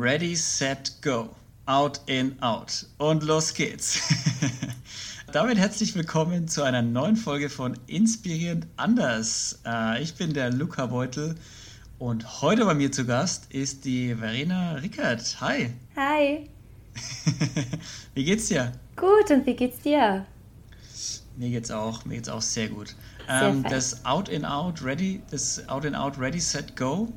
ready, set, go. Out, in, out. Und los geht's. Damit herzlich willkommen zu einer neuen Folge von Inspirierend anders. Äh, ich bin der Luca Beutel und heute bei mir zu Gast ist die Verena Rickert. Hi. Hi. wie geht's dir? Gut, und wie geht's dir? Mir geht's auch, mir geht's auch sehr gut. Sehr ähm, das Out in Out Ready, das Out in Out Ready Set Go,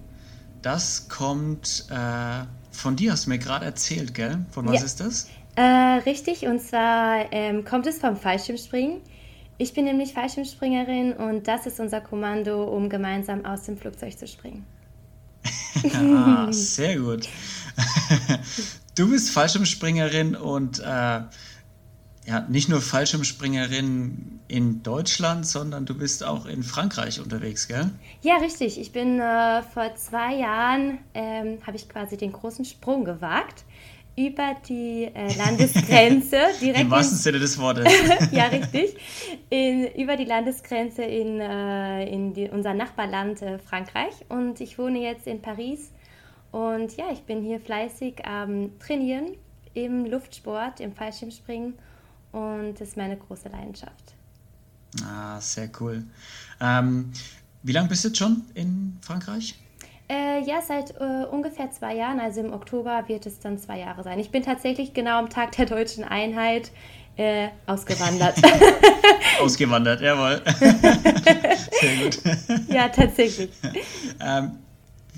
das kommt äh, von dir, hast du mir gerade erzählt, gell? Von was ja. ist das? Äh, richtig, und zwar ähm, kommt es vom Fallschirmspringen. Ich bin nämlich Fallschirmspringerin und das ist unser Kommando, um gemeinsam aus dem Flugzeug zu springen. ah, sehr gut. du bist Fallschirmspringerin und äh, ja, nicht nur Fallschirmspringerin in Deutschland, sondern du bist auch in Frankreich unterwegs, gell? Ja, richtig. Ich bin äh, vor zwei Jahren, ähm, habe ich quasi den großen Sprung gewagt über die äh, Landesgrenze. direkt Im wahrsten Sinne des Wortes. ja, richtig. In, über die Landesgrenze in, äh, in die, unser Nachbarland äh, Frankreich. Und ich wohne jetzt in Paris. Und ja, ich bin hier fleißig am ähm, Trainieren im Luftsport, im Fallschirmspringen und das ist meine große Leidenschaft. Ah, sehr cool. Ähm, wie lange bist du jetzt schon in Frankreich? Äh, ja, seit äh, ungefähr zwei Jahren, also im Oktober wird es dann zwei Jahre sein. Ich bin tatsächlich genau am Tag der deutschen Einheit äh, ausgewandert. ausgewandert, jawohl. Sehr gut. Ja, tatsächlich. Ähm,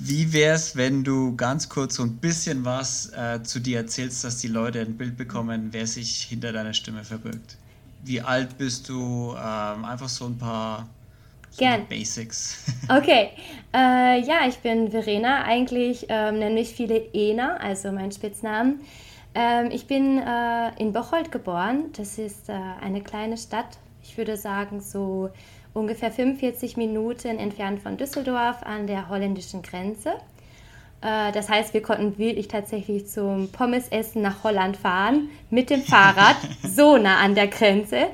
wie wäre es, wenn du ganz kurz so ein bisschen was äh, zu dir erzählst, dass die Leute ein Bild bekommen, wer sich hinter deiner Stimme verbirgt? Wie alt bist du? Ähm, einfach so ein paar so Gern. Basics. Okay, äh, ja, ich bin Verena. Eigentlich ähm, nennen mich viele Ena, also mein Spitznamen. Ähm, ich bin äh, in Bocholt geboren. Das ist äh, eine kleine Stadt. Ich würde sagen so ungefähr 45 Minuten entfernt von Düsseldorf an der holländischen Grenze. Äh, das heißt, wir konnten wirklich tatsächlich zum Pommesessen nach Holland fahren mit dem Fahrrad, so nah an der Grenze.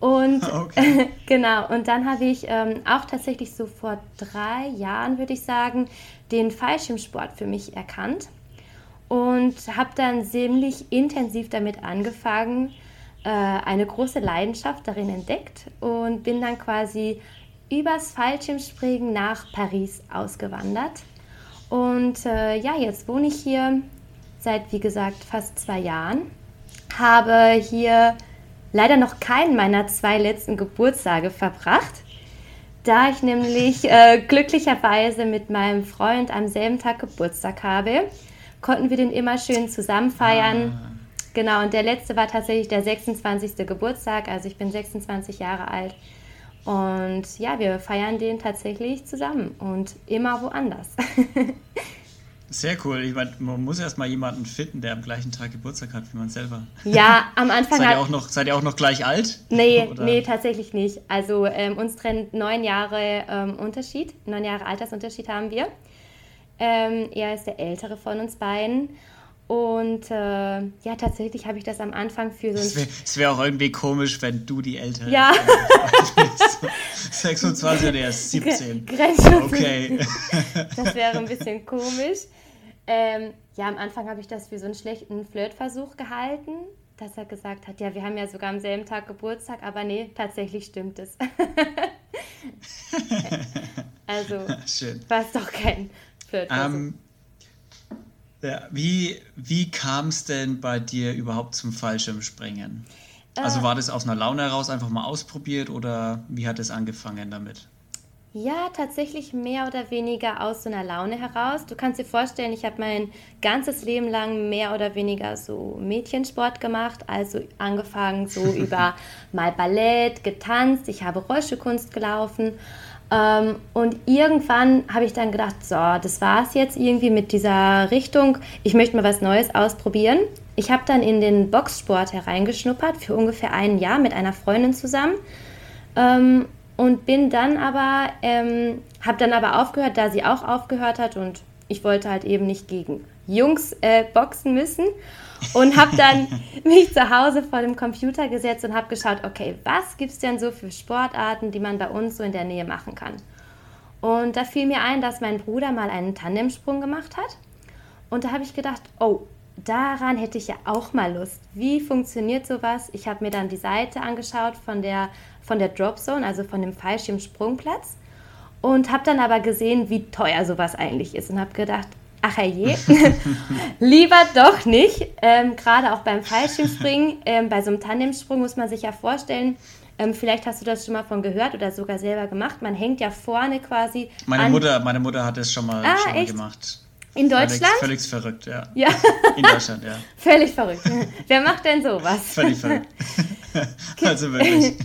Und okay. genau, und dann habe ich ähm, auch tatsächlich so vor drei Jahren, würde ich sagen, den Fallschirmsport für mich erkannt und habe dann ziemlich intensiv damit angefangen, äh, eine große Leidenschaft darin entdeckt und bin dann quasi übers Fallschirmspringen nach Paris ausgewandert. Und äh, ja, jetzt wohne ich hier seit, wie gesagt, fast zwei Jahren. Habe hier leider noch keinen meiner zwei letzten Geburtstage verbracht, da ich nämlich äh, glücklicherweise mit meinem Freund am selben Tag Geburtstag habe. Konnten wir den immer schön zusammen feiern. Ah. Genau, und der letzte war tatsächlich der 26. Geburtstag. Also ich bin 26 Jahre alt. Und ja, wir feiern den tatsächlich zusammen und immer woanders. Sehr cool. Ich meine, man muss erst mal jemanden finden, der am gleichen Tag Geburtstag hat wie man selber. Ja, am Anfang. seid, ihr auch noch, seid ihr auch noch gleich alt? Nee, nee tatsächlich nicht. Also ähm, uns trennt neun Jahre ähm, Unterschied, neun Jahre Altersunterschied haben wir. Ähm, er ist der ältere von uns beiden. Und äh, ja, tatsächlich habe ich das am Anfang für so ein. Es wäre wär auch irgendwie komisch, wenn du die Ältere Ja. 26 und er ist 17. Grenzschutz. Okay. das wäre ein bisschen komisch. Ähm, ja, am Anfang habe ich das für so einen schlechten Flirtversuch gehalten, dass er gesagt hat, ja, wir haben ja sogar am selben Tag Geburtstag, aber nee, tatsächlich stimmt es. also, war es doch kein Flirtversuch. Um, ähm, ja, wie wie kam es denn bei dir überhaupt zum Fallschirmspringen? Also äh, war das aus einer Laune heraus einfach mal ausprobiert oder wie hat es angefangen damit? Ja, tatsächlich mehr oder weniger aus so einer Laune heraus. Du kannst dir vorstellen, ich habe mein ganzes Leben lang mehr oder weniger so Mädchensport gemacht, also angefangen so über mal Ballett, getanzt, ich habe Rollstuhlkunst gelaufen ähm, und irgendwann habe ich dann gedacht, so, das war es jetzt irgendwie mit dieser Richtung. Ich möchte mal was Neues ausprobieren. Ich habe dann in den Boxsport hereingeschnuppert für ungefähr ein Jahr mit einer Freundin zusammen. Ähm, und bin dann aber, ähm, habe dann aber aufgehört, da sie auch aufgehört hat und ich wollte halt eben nicht gegen Jungs äh, boxen müssen und habe dann mich zu Hause vor dem Computer gesetzt und habe geschaut, okay, was gibt es denn so für Sportarten, die man bei uns so in der Nähe machen kann? Und da fiel mir ein, dass mein Bruder mal einen Tandemsprung gemacht hat. Und da habe ich gedacht, oh, daran hätte ich ja auch mal Lust. Wie funktioniert sowas? Ich habe mir dann die Seite angeschaut von der, von der Dropzone, also von dem Fallschirmsprungplatz. Und habe dann aber gesehen, wie teuer sowas eigentlich ist. Und habe gedacht, ach je, lieber doch nicht. Ähm, Gerade auch beim Fallschirmspringen, ähm, bei so einem Tandemsprung muss man sich ja vorstellen, ähm, vielleicht hast du das schon mal von gehört oder sogar selber gemacht. Man hängt ja vorne quasi. Meine, Mutter, meine Mutter hat es schon mal, ah, schon mal gemacht. In Deutschland? Völlig, völlig verrückt, ja. ja. In Deutschland, ja. Völlig verrückt. Wer macht denn sowas? Völlig verrückt. also wirklich.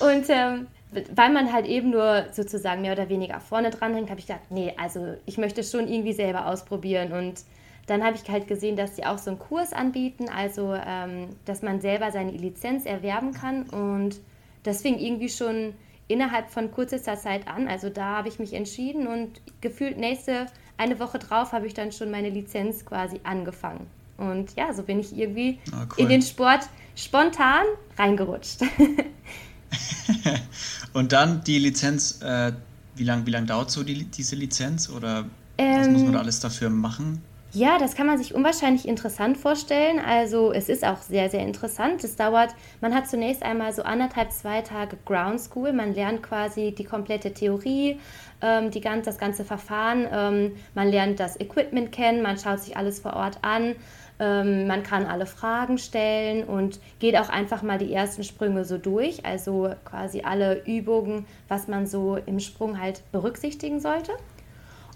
Und ähm, weil man halt eben nur sozusagen mehr oder weniger vorne dran hängt, habe ich gedacht, nee, also ich möchte schon irgendwie selber ausprobieren. Und dann habe ich halt gesehen, dass sie auch so einen Kurs anbieten, also ähm, dass man selber seine Lizenz erwerben kann. Und das fing irgendwie schon innerhalb von kürzester Zeit an. Also da habe ich mich entschieden und gefühlt nächste eine Woche drauf habe ich dann schon meine Lizenz quasi angefangen. Und ja, so bin ich irgendwie oh, cool. in den Sport spontan reingerutscht. Und dann die Lizenz, äh, wie lange wie lang dauert so die, diese Lizenz oder ähm, was muss man da ähm, alles dafür machen? Ja, das kann man sich unwahrscheinlich interessant vorstellen. Also es ist auch sehr, sehr interessant. Es dauert, man hat zunächst einmal so anderthalb, zwei Tage Ground School. Man lernt quasi die komplette Theorie, ähm, die ganz, das ganze Verfahren. Ähm, man lernt das Equipment kennen, man schaut sich alles vor Ort an. Ähm, man kann alle Fragen stellen und geht auch einfach mal die ersten Sprünge so durch. Also quasi alle Übungen, was man so im Sprung halt berücksichtigen sollte.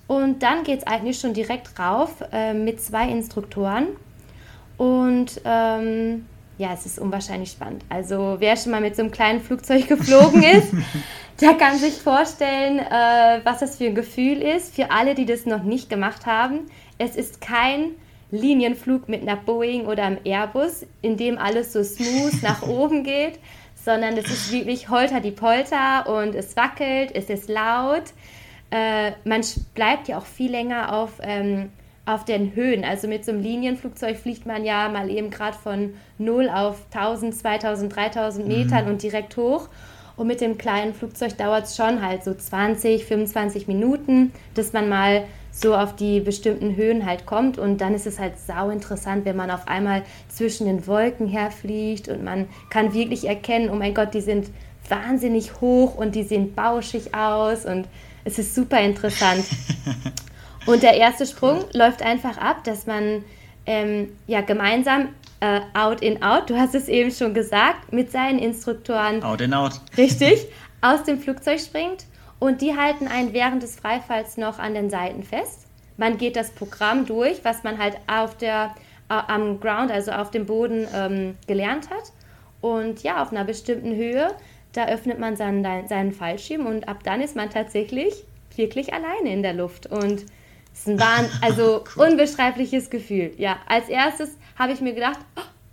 Und dann geht es eigentlich schon direkt rauf äh, mit zwei Instruktoren. Und ähm, ja, es ist unwahrscheinlich spannend. Also wer schon mal mit so einem kleinen Flugzeug geflogen ist, der kann sich vorstellen, äh, was das für ein Gefühl ist. Für alle, die das noch nicht gemacht haben, es ist kein Linienflug mit einer Boeing oder einem Airbus, in dem alles so smooth nach oben geht, sondern es ist wirklich holter die Polter und es wackelt, es ist laut. Äh, man bleibt ja auch viel länger auf, ähm, auf den Höhen. Also mit so einem Linienflugzeug fliegt man ja mal eben gerade von 0 auf 1000, 2000, 3000 Metern mhm. und direkt hoch. Und mit dem kleinen Flugzeug dauert es schon halt so 20, 25 Minuten, dass man mal so auf die bestimmten Höhen halt kommt. Und dann ist es halt sau interessant, wenn man auf einmal zwischen den Wolken herfliegt und man kann wirklich erkennen, oh mein Gott, die sind wahnsinnig hoch und die sehen bauschig aus und es ist super interessant. und der erste Sprung läuft einfach ab, dass man ähm, ja gemeinsam äh, out in out, du hast es eben schon gesagt, mit seinen Instruktoren. Out in out. Richtig, aus dem Flugzeug springt und die halten einen während des Freifalls noch an den Seiten fest. Man geht das Programm durch, was man halt auf der, äh, am Ground, also auf dem Boden ähm, gelernt hat. Und ja, auf einer bestimmten Höhe, da öffnet man seinen, seinen Fallschirm und ab dann ist man tatsächlich wirklich alleine in der Luft. Und es ist ein also cool. unbeschreibliches Gefühl. Ja, als erstes habe ich mir gedacht,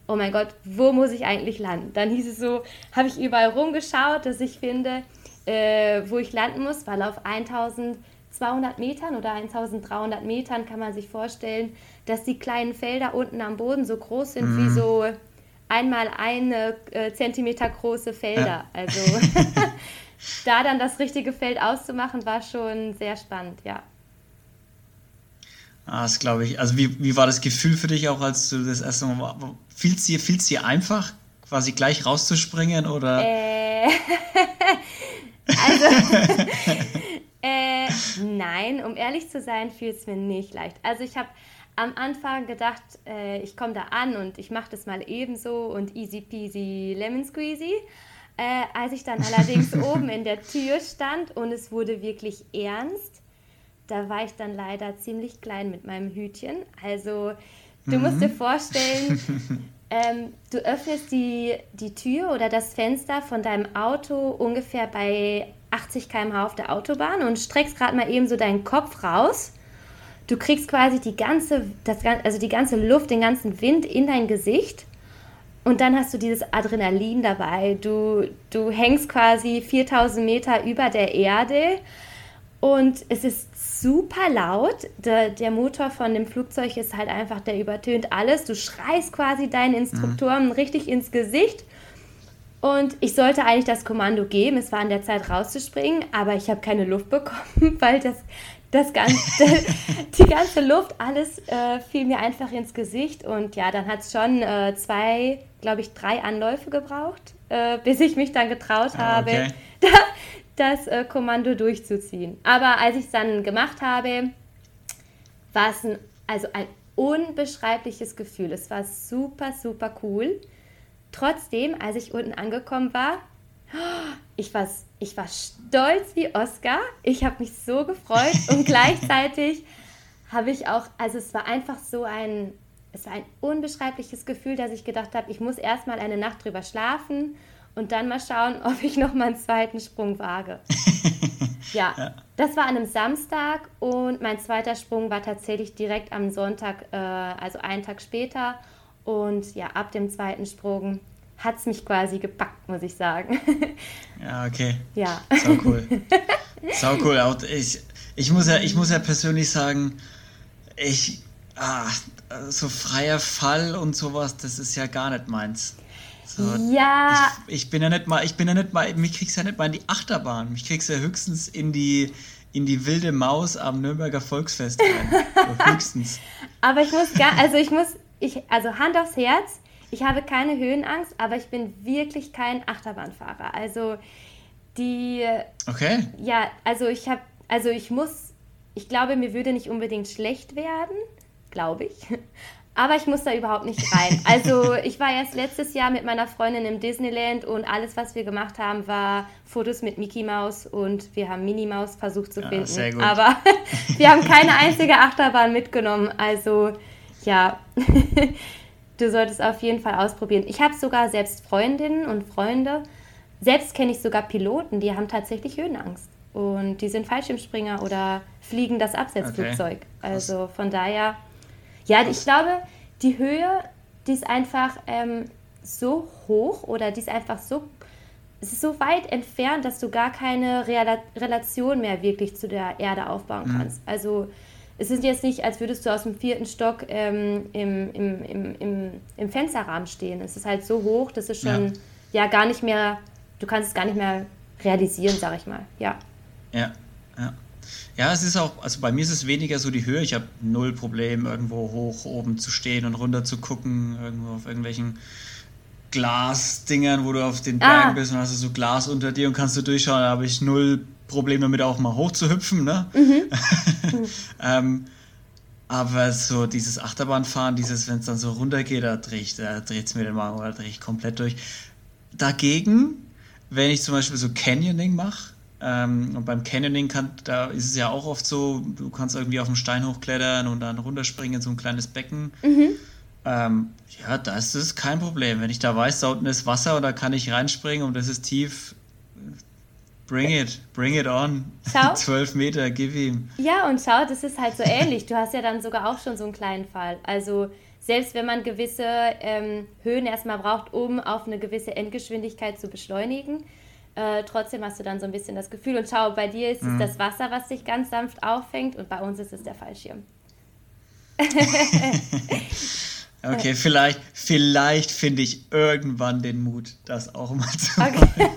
oh mein Gott, wo muss ich eigentlich landen? Dann hieß es so, habe ich überall rumgeschaut, dass ich finde, äh, wo ich landen muss, weil auf 1200 Metern oder 1300 Metern kann man sich vorstellen, dass die kleinen Felder unten am Boden so groß sind mhm. wie so einmal eine äh, Zentimeter große Felder. Ja. Also da dann das richtige Feld auszumachen, war schon sehr spannend, ja. Ah, das glaube ich. Also wie, wie war das Gefühl für dich auch, als du das erste Mal Fiel es dir, dir einfach, quasi gleich rauszuspringen oder? Äh, Also, äh, nein, um ehrlich zu sein, fiel es mir nicht leicht. Also ich habe am Anfang gedacht, äh, ich komme da an und ich mache das mal ebenso und easy peasy lemon squeezy. Äh, als ich dann allerdings oben in der Tür stand und es wurde wirklich ernst, da war ich dann leider ziemlich klein mit meinem Hütchen. Also du mhm. musst dir vorstellen, ähm, du öffnest die, die Tür oder das Fenster von deinem Auto ungefähr bei 80 km/h auf der Autobahn und streckst gerade mal eben so deinen Kopf raus. Du kriegst quasi die ganze, das, also die ganze Luft, den ganzen Wind in dein Gesicht. Und dann hast du dieses Adrenalin dabei. Du, du hängst quasi 4000 Meter über der Erde und es ist super laut. Der, der, Motor von dem Flugzeug ist halt einfach, der übertönt alles. Du schreist quasi deinen Instruktoren mhm. richtig ins Gesicht. Und ich sollte eigentlich das Kommando geben, es war an der Zeit rauszuspringen, aber ich habe keine Luft bekommen, weil das, das ganze, die ganze Luft, alles äh, fiel mir einfach ins Gesicht. Und ja, dann hat es schon äh, zwei, glaube ich, drei Anläufe gebraucht, äh, bis ich mich dann getraut ah, habe, okay. das äh, Kommando durchzuziehen. Aber als ich es dann gemacht habe, war es ein, also ein unbeschreibliches Gefühl. Es war super, super cool. Trotzdem, als ich unten angekommen war, ich war, ich war stolz wie Oscar. Ich habe mich so gefreut und gleichzeitig habe ich auch, also es war einfach so ein, es war ein unbeschreibliches Gefühl, dass ich gedacht habe, ich muss erstmal eine Nacht drüber schlafen und dann mal schauen, ob ich noch mal einen zweiten Sprung wage. ja, ja, das war an einem Samstag und mein zweiter Sprung war tatsächlich direkt am Sonntag, äh, also einen Tag später. Und ja, ab dem zweiten Sprung hat es mich quasi gepackt, muss ich sagen. Ja, okay. Ja. Sau cool. Sau cool. Auch ich, ich, muss ja, ich muss ja persönlich sagen, ich, ah, so freier Fall und sowas, das ist ja gar nicht meins. So, ja. Ich, ich, bin ja nicht mal, ich bin ja nicht mal, mich kriegst ja nicht mal in die Achterbahn. Mich kriegst ja höchstens in die, in die wilde Maus am Nürnberger Volksfest rein. höchstens. Aber ich muss gar, also ich muss, ich, also Hand aufs Herz, ich habe keine Höhenangst, aber ich bin wirklich kein Achterbahnfahrer. Also die. Okay. Ja, also ich habe, also ich muss, ich glaube, mir würde nicht unbedingt schlecht werden, glaube ich. Aber ich muss da überhaupt nicht rein. Also ich war erst letztes Jahr mit meiner Freundin im Disneyland und alles, was wir gemacht haben, war Fotos mit Mickey Mouse und wir haben Minnie Maus versucht zu finden. Ja, sehr gut. Aber wir haben keine einzige Achterbahn mitgenommen. Also ja, du solltest auf jeden Fall ausprobieren. Ich habe sogar selbst Freundinnen und Freunde. Selbst kenne ich sogar Piloten, die haben tatsächlich Höhenangst. Und die sind Fallschirmspringer oder fliegen das Absetzflugzeug. Okay. Also von daher ja, ich glaube, die Höhe, die ist einfach ähm, so hoch oder die ist einfach so, es ist so weit entfernt, dass du gar keine Rel Relation mehr wirklich zu der Erde aufbauen mhm. kannst. Also es ist jetzt nicht, als würdest du aus dem vierten Stock ähm, im, im, im, im, im Fensterrahmen stehen. Es ist halt so hoch, dass es schon ja. ja gar nicht mehr, du kannst es gar nicht mehr realisieren, sag ich mal. Ja. Ja, ja. Ja, es ist auch, also bei mir ist es weniger so die Höhe. Ich habe null Problem, irgendwo hoch oben zu stehen und runter zu gucken, irgendwo auf irgendwelchen Glasdingern, wo du auf den Bergen ah. bist und hast du so Glas unter dir und kannst du durchschauen. Da habe ich null Probleme damit, auch mal hoch zu hüpfen. Ne? Mhm. ähm, aber so dieses Achterbahnfahren, dieses, wenn es dann so runtergeht, da dreht es mir den Magen oder drehe ich komplett durch. Dagegen, wenn ich zum Beispiel so Canyoning mache, ähm, und beim Canyoning kann, da ist es ja auch oft so, du kannst irgendwie auf den Stein hochklettern und dann runterspringen in so ein kleines Becken. Mhm. Ähm, ja, das ist kein Problem. Wenn ich da weiß, da unten ist Wasser und da kann ich reinspringen und das ist tief, bring it, bring it on. Schau. 12 Meter, give him. Ja, und schau, das ist halt so ähnlich. Du hast ja dann sogar auch schon so einen kleinen Fall. Also selbst wenn man gewisse ähm, Höhen erstmal braucht, um auf eine gewisse Endgeschwindigkeit zu beschleunigen, äh, trotzdem hast du dann so ein bisschen das Gefühl. Und schau, bei dir ist mhm. es das Wasser, was dich ganz sanft auffängt und bei uns ist es der Fallschirm. okay, vielleicht, vielleicht finde ich irgendwann den Mut, das auch mal zu machen. Okay.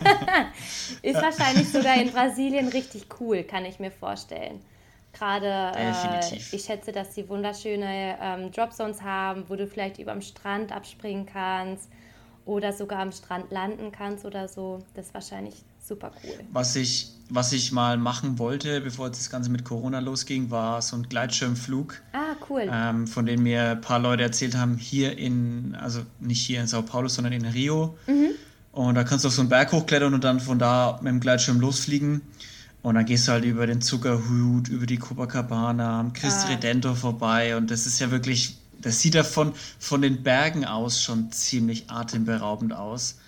ist wahrscheinlich sogar in Brasilien richtig cool, kann ich mir vorstellen. Gerade, äh, ich schätze, dass sie wunderschöne ähm, Dropzones haben, wo du vielleicht über dem Strand abspringen kannst oder sogar am Strand landen kannst oder so. Das ist wahrscheinlich super cool. Was ich, was ich mal machen wollte, bevor das Ganze mit Corona losging, war so ein Gleitschirmflug. Ah, cool. Ähm, von dem mir ein paar Leute erzählt haben, hier in, also nicht hier in Sao Paulo, sondern in Rio. Mhm. Und da kannst du auf so einen Berg hochklettern und dann von da mit dem Gleitschirm losfliegen. Und dann gehst du halt über den Zuckerhut, über die Copacabana, am Christi ah. Redentor vorbei. Und das ist ja wirklich das sieht ja von, von den Bergen aus schon ziemlich atemberaubend aus.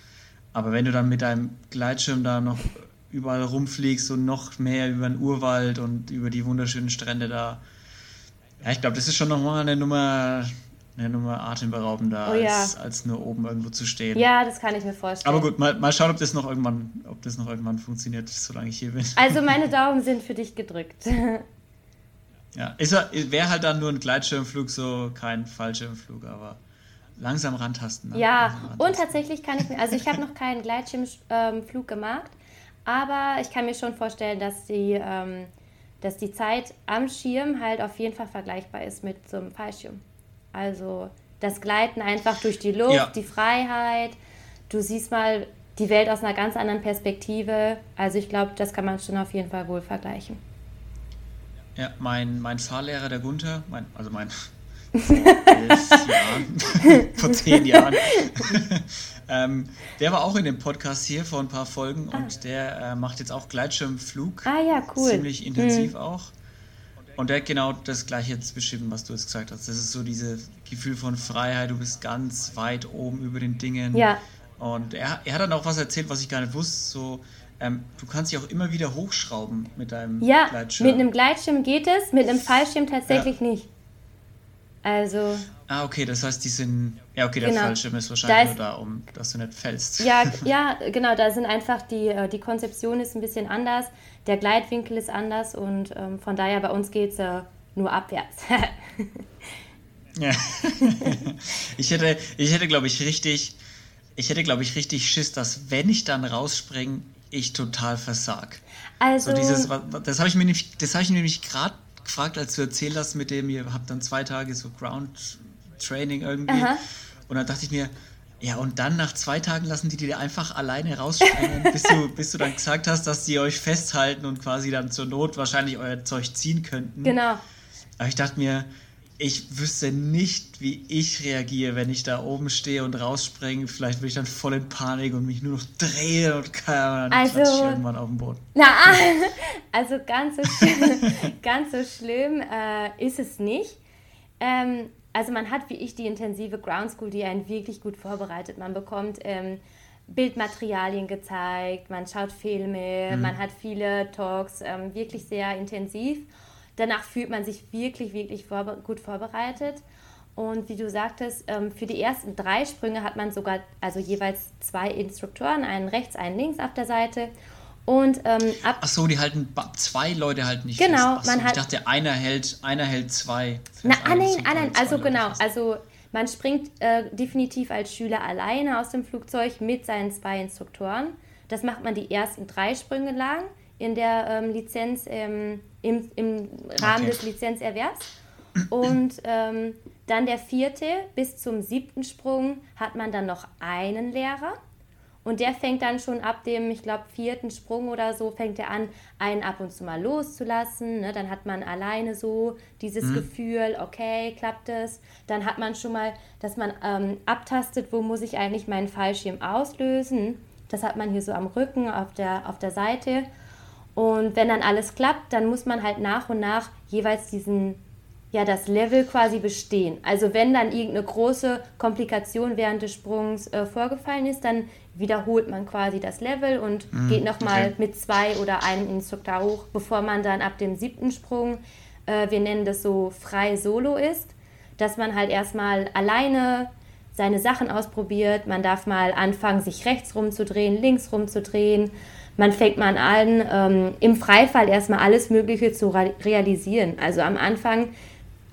Aber wenn du dann mit deinem Gleitschirm da noch überall rumfliegst und noch mehr über den Urwald und über die wunderschönen Strände da, ja, ich glaube, das ist schon nochmal eine Nummer, eine Nummer atemberaubender, oh, ja. als, als nur oben irgendwo zu stehen. Ja, das kann ich mir vorstellen. Aber gut, mal, mal schauen, ob das noch irgendwann, ob das noch irgendwann funktioniert, solange ich hier bin. Also meine Daumen sind für dich gedrückt. Ja, wäre halt dann nur ein Gleitschirmflug, so kein Fallschirmflug, aber langsam rantasten. Ne? Ja, rantasten. und tatsächlich kann ich mir, also ich habe noch keinen Gleitschirmflug gemacht, aber ich kann mir schon vorstellen, dass die, ähm, dass die Zeit am Schirm halt auf jeden Fall vergleichbar ist mit so einem Fallschirm. Also das Gleiten einfach durch die Luft, ja. die Freiheit. Du siehst mal die Welt aus einer ganz anderen Perspektive. Also ich glaube, das kann man schon auf jeden Fall wohl vergleichen. Ja, mein, mein Fahrlehrer, der Gunther, mein, also mein vor elf Jahren, vor zehn Jahren, ähm, der war auch in dem Podcast hier vor ein paar Folgen ah. und der äh, macht jetzt auch Gleitschirmflug. Ah ja, cool. Ziemlich intensiv hm. auch. Und der hat genau das gleiche jetzt beschrieben, was du jetzt gesagt hast. Das ist so dieses Gefühl von Freiheit, du bist ganz weit oben über den Dingen. Ja. Und er, er hat dann auch was erzählt, was ich gar nicht wusste. So, ähm, du kannst dich auch immer wieder hochschrauben mit deinem ja, Gleitschirm. Ja, mit einem Gleitschirm geht es, mit einem Fallschirm tatsächlich ja. nicht. Also. Ah, okay, das heißt, die sind. Ja, okay, der genau. Fallschirm ist wahrscheinlich ist, nur da, um dass du nicht fällst. Ja, ja, genau, da sind einfach die, äh, die Konzeption ist ein bisschen anders, der Gleitwinkel ist anders und ähm, von daher bei uns geht es äh, nur abwärts. ja. ich hätte, ich hätte, glaube ich, richtig. Ich hätte, glaube ich, richtig Schiss, dass wenn ich dann rausspringe, ich total versag. Also. So dieses, das habe ich mir nämlich, das habe ich nämlich gerade gefragt, als du erzählt hast mit dem, ihr habt dann zwei Tage so Ground Training irgendwie. Aha. Und dann dachte ich mir, ja, und dann nach zwei Tagen lassen die dir einfach alleine rausspringen, bis du, bis du dann gesagt hast, dass die euch festhalten und quasi dann zur Not wahrscheinlich euer Zeug ziehen könnten. Genau. Aber ich dachte mir, ich wüsste nicht, wie ich reagiere, wenn ich da oben stehe und rausspringe. Vielleicht bin ich dann voll in Panik und mich nur noch drehe und kann also, ich irgendwann auf dem Boden. Na, also ganz so schlimm, ganz so schlimm äh, ist es nicht. Ähm, also man hat wie ich die intensive Ground School, die einen wirklich gut vorbereitet. Man bekommt ähm, Bildmaterialien gezeigt, man schaut Filme, mhm. man hat viele Talks, ähm, wirklich sehr intensiv. Danach fühlt man sich wirklich, wirklich vorbe gut vorbereitet. Und wie du sagtest, ähm, für die ersten drei Sprünge hat man sogar also jeweils zwei Instruktoren, einen rechts, einen links auf der Seite. Und ähm, ab. Ach so, die halten zwei Leute halten nicht genau, fest. Genau, man hat. Ich dachte, einer hält, einer hält zwei. Na, ah, nein, ah, nein, also genau, also man springt äh, definitiv als Schüler alleine aus dem Flugzeug mit seinen zwei Instruktoren. Das macht man die ersten drei Sprünge lang in der ähm, Lizenz, ähm, im, im Rahmen okay. des Lizenzerwerbs. Und ähm, dann der vierte bis zum siebten Sprung hat man dann noch einen Lehrer. Und der fängt dann schon ab dem, ich glaube, vierten Sprung oder so, fängt er an, einen ab und zu mal loszulassen. Ne? Dann hat man alleine so dieses mhm. Gefühl, okay, klappt es. Dann hat man schon mal, dass man ähm, abtastet, wo muss ich eigentlich meinen Fallschirm auslösen. Das hat man hier so am Rücken auf der, auf der Seite. Und wenn dann alles klappt, dann muss man halt nach und nach jeweils diesen, ja, das Level quasi bestehen. Also wenn dann irgendeine große Komplikation während des Sprungs äh, vorgefallen ist, dann wiederholt man quasi das Level und mhm, geht nochmal okay. mit zwei oder einem Instruktor hoch, bevor man dann ab dem siebten Sprung, äh, wir nennen das so frei Solo ist, dass man halt erstmal alleine seine Sachen ausprobiert. Man darf mal anfangen, sich rechts rumzudrehen, links rumzudrehen man fängt mal an, ähm, im Freifall erstmal alles Mögliche zu realisieren. Also am Anfang,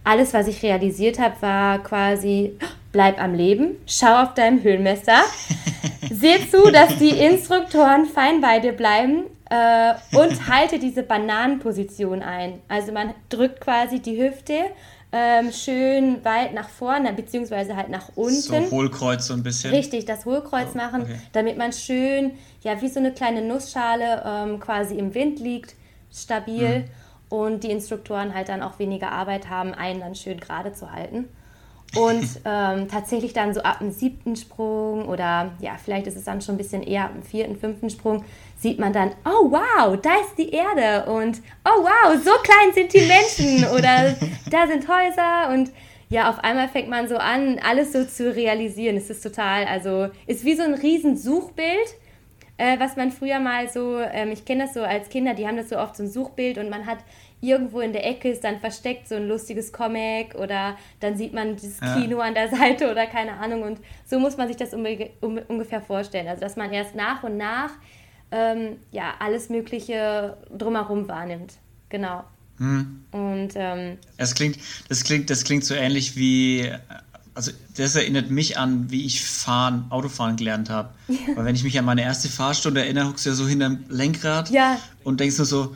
alles, was ich realisiert habe, war quasi, bleib am Leben, schau auf deinem Höhenmesser, seh zu, dass die Instruktoren fein bei dir bleiben äh, und halte diese Bananenposition ein. Also man drückt quasi die Hüfte ähm, schön weit nach vorne, beziehungsweise halt nach unten. So Hohlkreuz so ein bisschen. Richtig, das Hohlkreuz oh, machen, okay. damit man schön, ja, wie so eine kleine Nussschale ähm, quasi im Wind liegt, stabil. Mhm. Und die Instruktoren halt dann auch weniger Arbeit haben, einen dann schön gerade zu halten. Und ähm, tatsächlich dann so ab dem siebten Sprung oder ja, vielleicht ist es dann schon ein bisschen eher ab dem vierten, fünften Sprung, sieht man dann, oh wow, da ist die Erde und oh wow, so klein sind die Menschen oder da sind Häuser und ja, auf einmal fängt man so an, alles so zu realisieren. Es ist total, also ist wie so ein riesen Suchbild, äh, was man früher mal so, ähm, ich kenne das so als Kinder, die haben das so oft so ein Suchbild und man hat irgendwo in der Ecke ist dann versteckt so ein lustiges Comic oder dann sieht man dieses Kino ja. an der Seite oder keine Ahnung und so muss man sich das ungefähr vorstellen. Also dass man erst nach und nach ähm, ja, alles Mögliche drumherum wahrnimmt. Genau. Hm. Und ähm, das klingt, das klingt, das klingt so ähnlich wie, also das erinnert mich an, wie ich fahren, Autofahren gelernt habe. Ja. Weil wenn ich mich an meine erste Fahrstunde erinnere, huckst du ja so hinterm Lenkrad ja. und denkst nur so,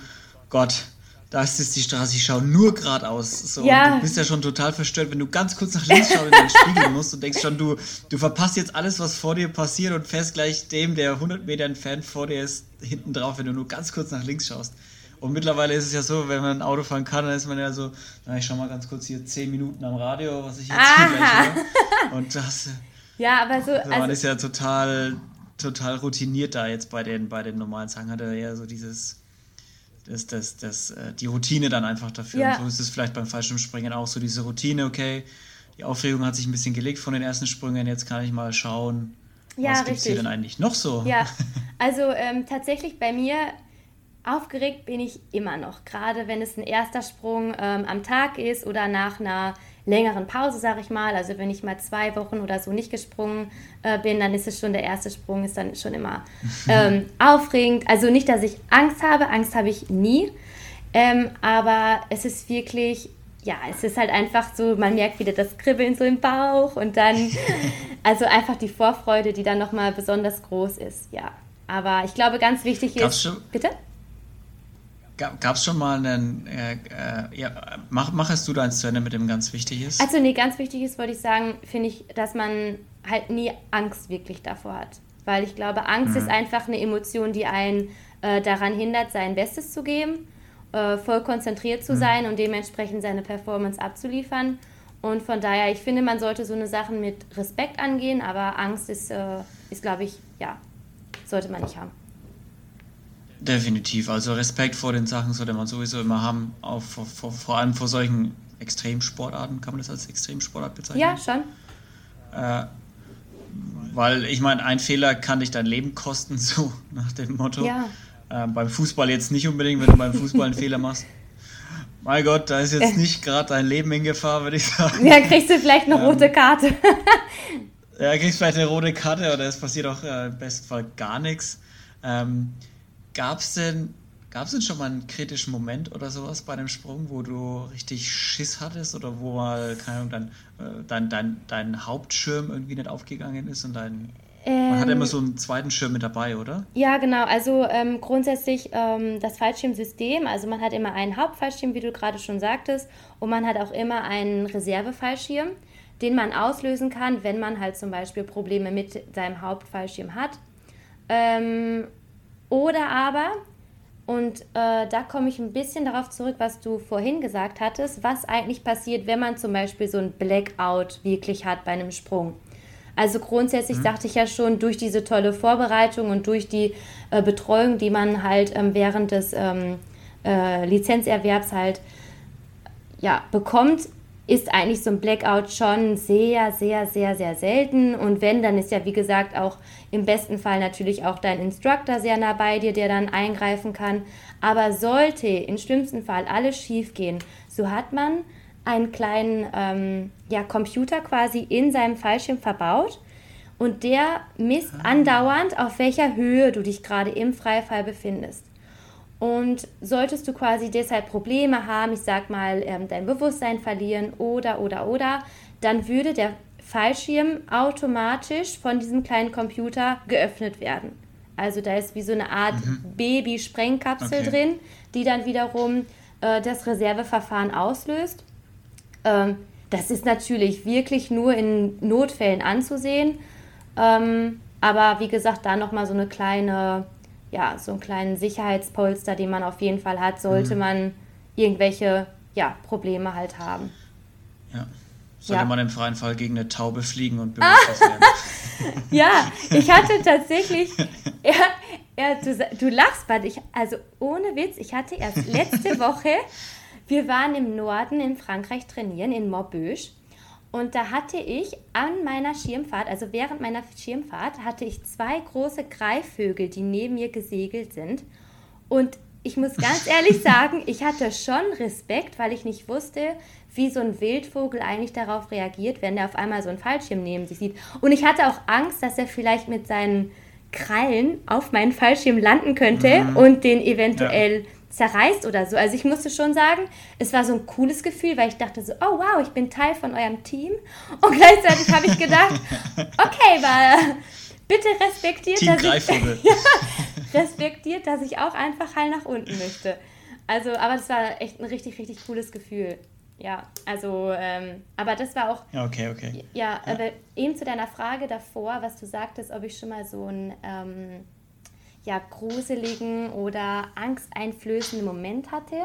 Gott, da ist jetzt die Straße, ich schaue nur geradeaus. So, ja. Du bist ja schon total verstört, wenn du ganz kurz nach links schauen in den Spiegel musst und denkst schon, du, du verpasst jetzt alles, was vor dir passiert und fährst gleich dem, der 100 Meter entfernt vor dir ist, hinten drauf, wenn du nur ganz kurz nach links schaust. Und mittlerweile ist es ja so, wenn man ein Auto fahren kann, dann ist man ja so, na, ich schau mal ganz kurz hier 10 Minuten am Radio, was ich jetzt Aha. hier gleich höre. Und das. Ja, aber so. Also man also ist ja total, total routiniert da jetzt bei den, bei den normalen Sachen, hat er ja so dieses das, das, das, äh, die Routine dann einfach dafür. Ja. Und so ist es vielleicht beim Fallschirmspringen auch so diese Routine, okay, die Aufregung hat sich ein bisschen gelegt von den ersten Sprüngen, jetzt kann ich mal schauen, ja, was gibt es hier denn eigentlich noch so? Ja, also ähm, tatsächlich bei mir aufgeregt bin ich immer noch, gerade wenn es ein erster Sprung ähm, am Tag ist oder nach einer längeren Pause, sage ich mal. Also wenn ich mal zwei Wochen oder so nicht gesprungen äh, bin, dann ist es schon der erste Sprung, ist dann schon immer ähm, aufregend. Also nicht, dass ich Angst habe, Angst habe ich nie. Ähm, aber es ist wirklich, ja, es ist halt einfach so, man merkt wieder das Kribbeln so im Bauch und dann, also einfach die Vorfreude, die dann nochmal besonders groß ist, ja. Aber ich glaube, ganz wichtig ist. Bitte? Gab es schon mal einen, äh, äh, ja, mach, machst du deins zu Ende mit dem ganz wichtig ist? Also nee, ganz wichtig ist, wollte ich sagen, finde ich, dass man halt nie Angst wirklich davor hat. Weil ich glaube, Angst mhm. ist einfach eine Emotion, die einen äh, daran hindert, sein Bestes zu geben, äh, voll konzentriert zu mhm. sein und dementsprechend seine Performance abzuliefern. Und von daher, ich finde, man sollte so eine Sachen mit Respekt angehen, aber Angst ist, äh, ist glaube ich, ja, sollte man nicht haben. Definitiv. Also Respekt vor den Sachen sollte man sowieso immer haben, auch vor, vor, vor allem vor solchen Extremsportarten. Kann man das als Extremsportart bezeichnen? Ja, schon. Äh, weil ich meine, ein Fehler kann dich dein Leben kosten, so nach dem Motto. Ja. Äh, beim Fußball jetzt nicht unbedingt, wenn du beim Fußball einen Fehler machst. Mein Gott, da ist jetzt äh. nicht gerade dein Leben in Gefahr, würde ich sagen. Ja, kriegst du vielleicht eine ähm, rote Karte. ja, kriegst vielleicht eine rote Karte oder es passiert auch äh, im besten Fall gar nichts. Ähm, Gab es denn, gab's denn schon mal einen kritischen Moment oder sowas bei dem Sprung, wo du richtig Schiss hattest oder wo mal, keine Ahnung, dein, äh, dein, dein, dein Hauptschirm irgendwie nicht aufgegangen ist und dein. Ähm, man hat immer so einen zweiten Schirm mit dabei, oder? Ja, genau. Also ähm, grundsätzlich ähm, das Fallschirmsystem. Also man hat immer einen Hauptfallschirm, wie du gerade schon sagtest, und man hat auch immer einen Reservefallschirm, den man auslösen kann, wenn man halt zum Beispiel Probleme mit seinem Hauptfallschirm hat. Ähm, oder aber, und äh, da komme ich ein bisschen darauf zurück, was du vorhin gesagt hattest, was eigentlich passiert, wenn man zum Beispiel so ein Blackout wirklich hat bei einem Sprung. Also grundsätzlich mhm. sagte ich ja schon, durch diese tolle Vorbereitung und durch die äh, Betreuung, die man halt ähm, während des ähm, äh, Lizenzerwerbs halt ja, bekommt, ist eigentlich so ein Blackout schon sehr, sehr, sehr, sehr selten. Und wenn, dann ist ja wie gesagt auch im besten Fall natürlich auch dein Instructor sehr nah bei dir, der dann eingreifen kann. Aber sollte im schlimmsten Fall alles schief gehen, so hat man einen kleinen ähm, ja, Computer quasi in seinem Fallschirm verbaut. Und der misst andauernd, auf welcher Höhe du dich gerade im Freifall befindest. Und solltest du quasi deshalb Probleme haben, ich sag mal, ähm, dein Bewusstsein verlieren oder, oder, oder, dann würde der Fallschirm automatisch von diesem kleinen Computer geöffnet werden. Also da ist wie so eine Art mhm. Baby-Sprengkapsel okay. drin, die dann wiederum äh, das Reserveverfahren auslöst. Ähm, das ist natürlich wirklich nur in Notfällen anzusehen. Ähm, aber wie gesagt, da nochmal so eine kleine ja, so einen kleinen Sicherheitspolster, den man auf jeden Fall hat, sollte mhm. man irgendwelche ja, Probleme halt haben. Ja. Sollte ja. man im freien Fall gegen eine Taube fliegen und bewusstlos werden. ja, ich hatte tatsächlich, ja, ja, du, du lachst, weil ich, also ohne Witz, ich hatte erst letzte Woche, wir waren im Norden in Frankreich trainieren, in Maubeuge. Und da hatte ich an meiner Schirmfahrt, also während meiner Schirmfahrt, hatte ich zwei große Greifvögel, die neben mir gesegelt sind. Und ich muss ganz ehrlich sagen, ich hatte schon Respekt, weil ich nicht wusste, wie so ein Wildvogel eigentlich darauf reagiert, wenn er auf einmal so einen Fallschirm neben sich sieht. Und ich hatte auch Angst, dass er vielleicht mit seinen Krallen auf meinen Fallschirm landen könnte mhm. und den eventuell ja zerreißt oder so. Also ich musste schon sagen, es war so ein cooles Gefühl, weil ich dachte so, oh wow, ich bin Teil von eurem Team. Und gleichzeitig habe ich gedacht, okay, aber bitte respektiert, Team dass ich, ja, respektiert, dass ich auch einfach heil nach unten möchte. Also, aber das war echt ein richtig, richtig cooles Gefühl. Ja, also, ähm, aber das war auch. Okay, okay. Ja, ja, aber eben zu deiner Frage davor, was du sagtest, ob ich schon mal so einen ähm, ja, gruseligen oder angsteinflößenden Moment hatte.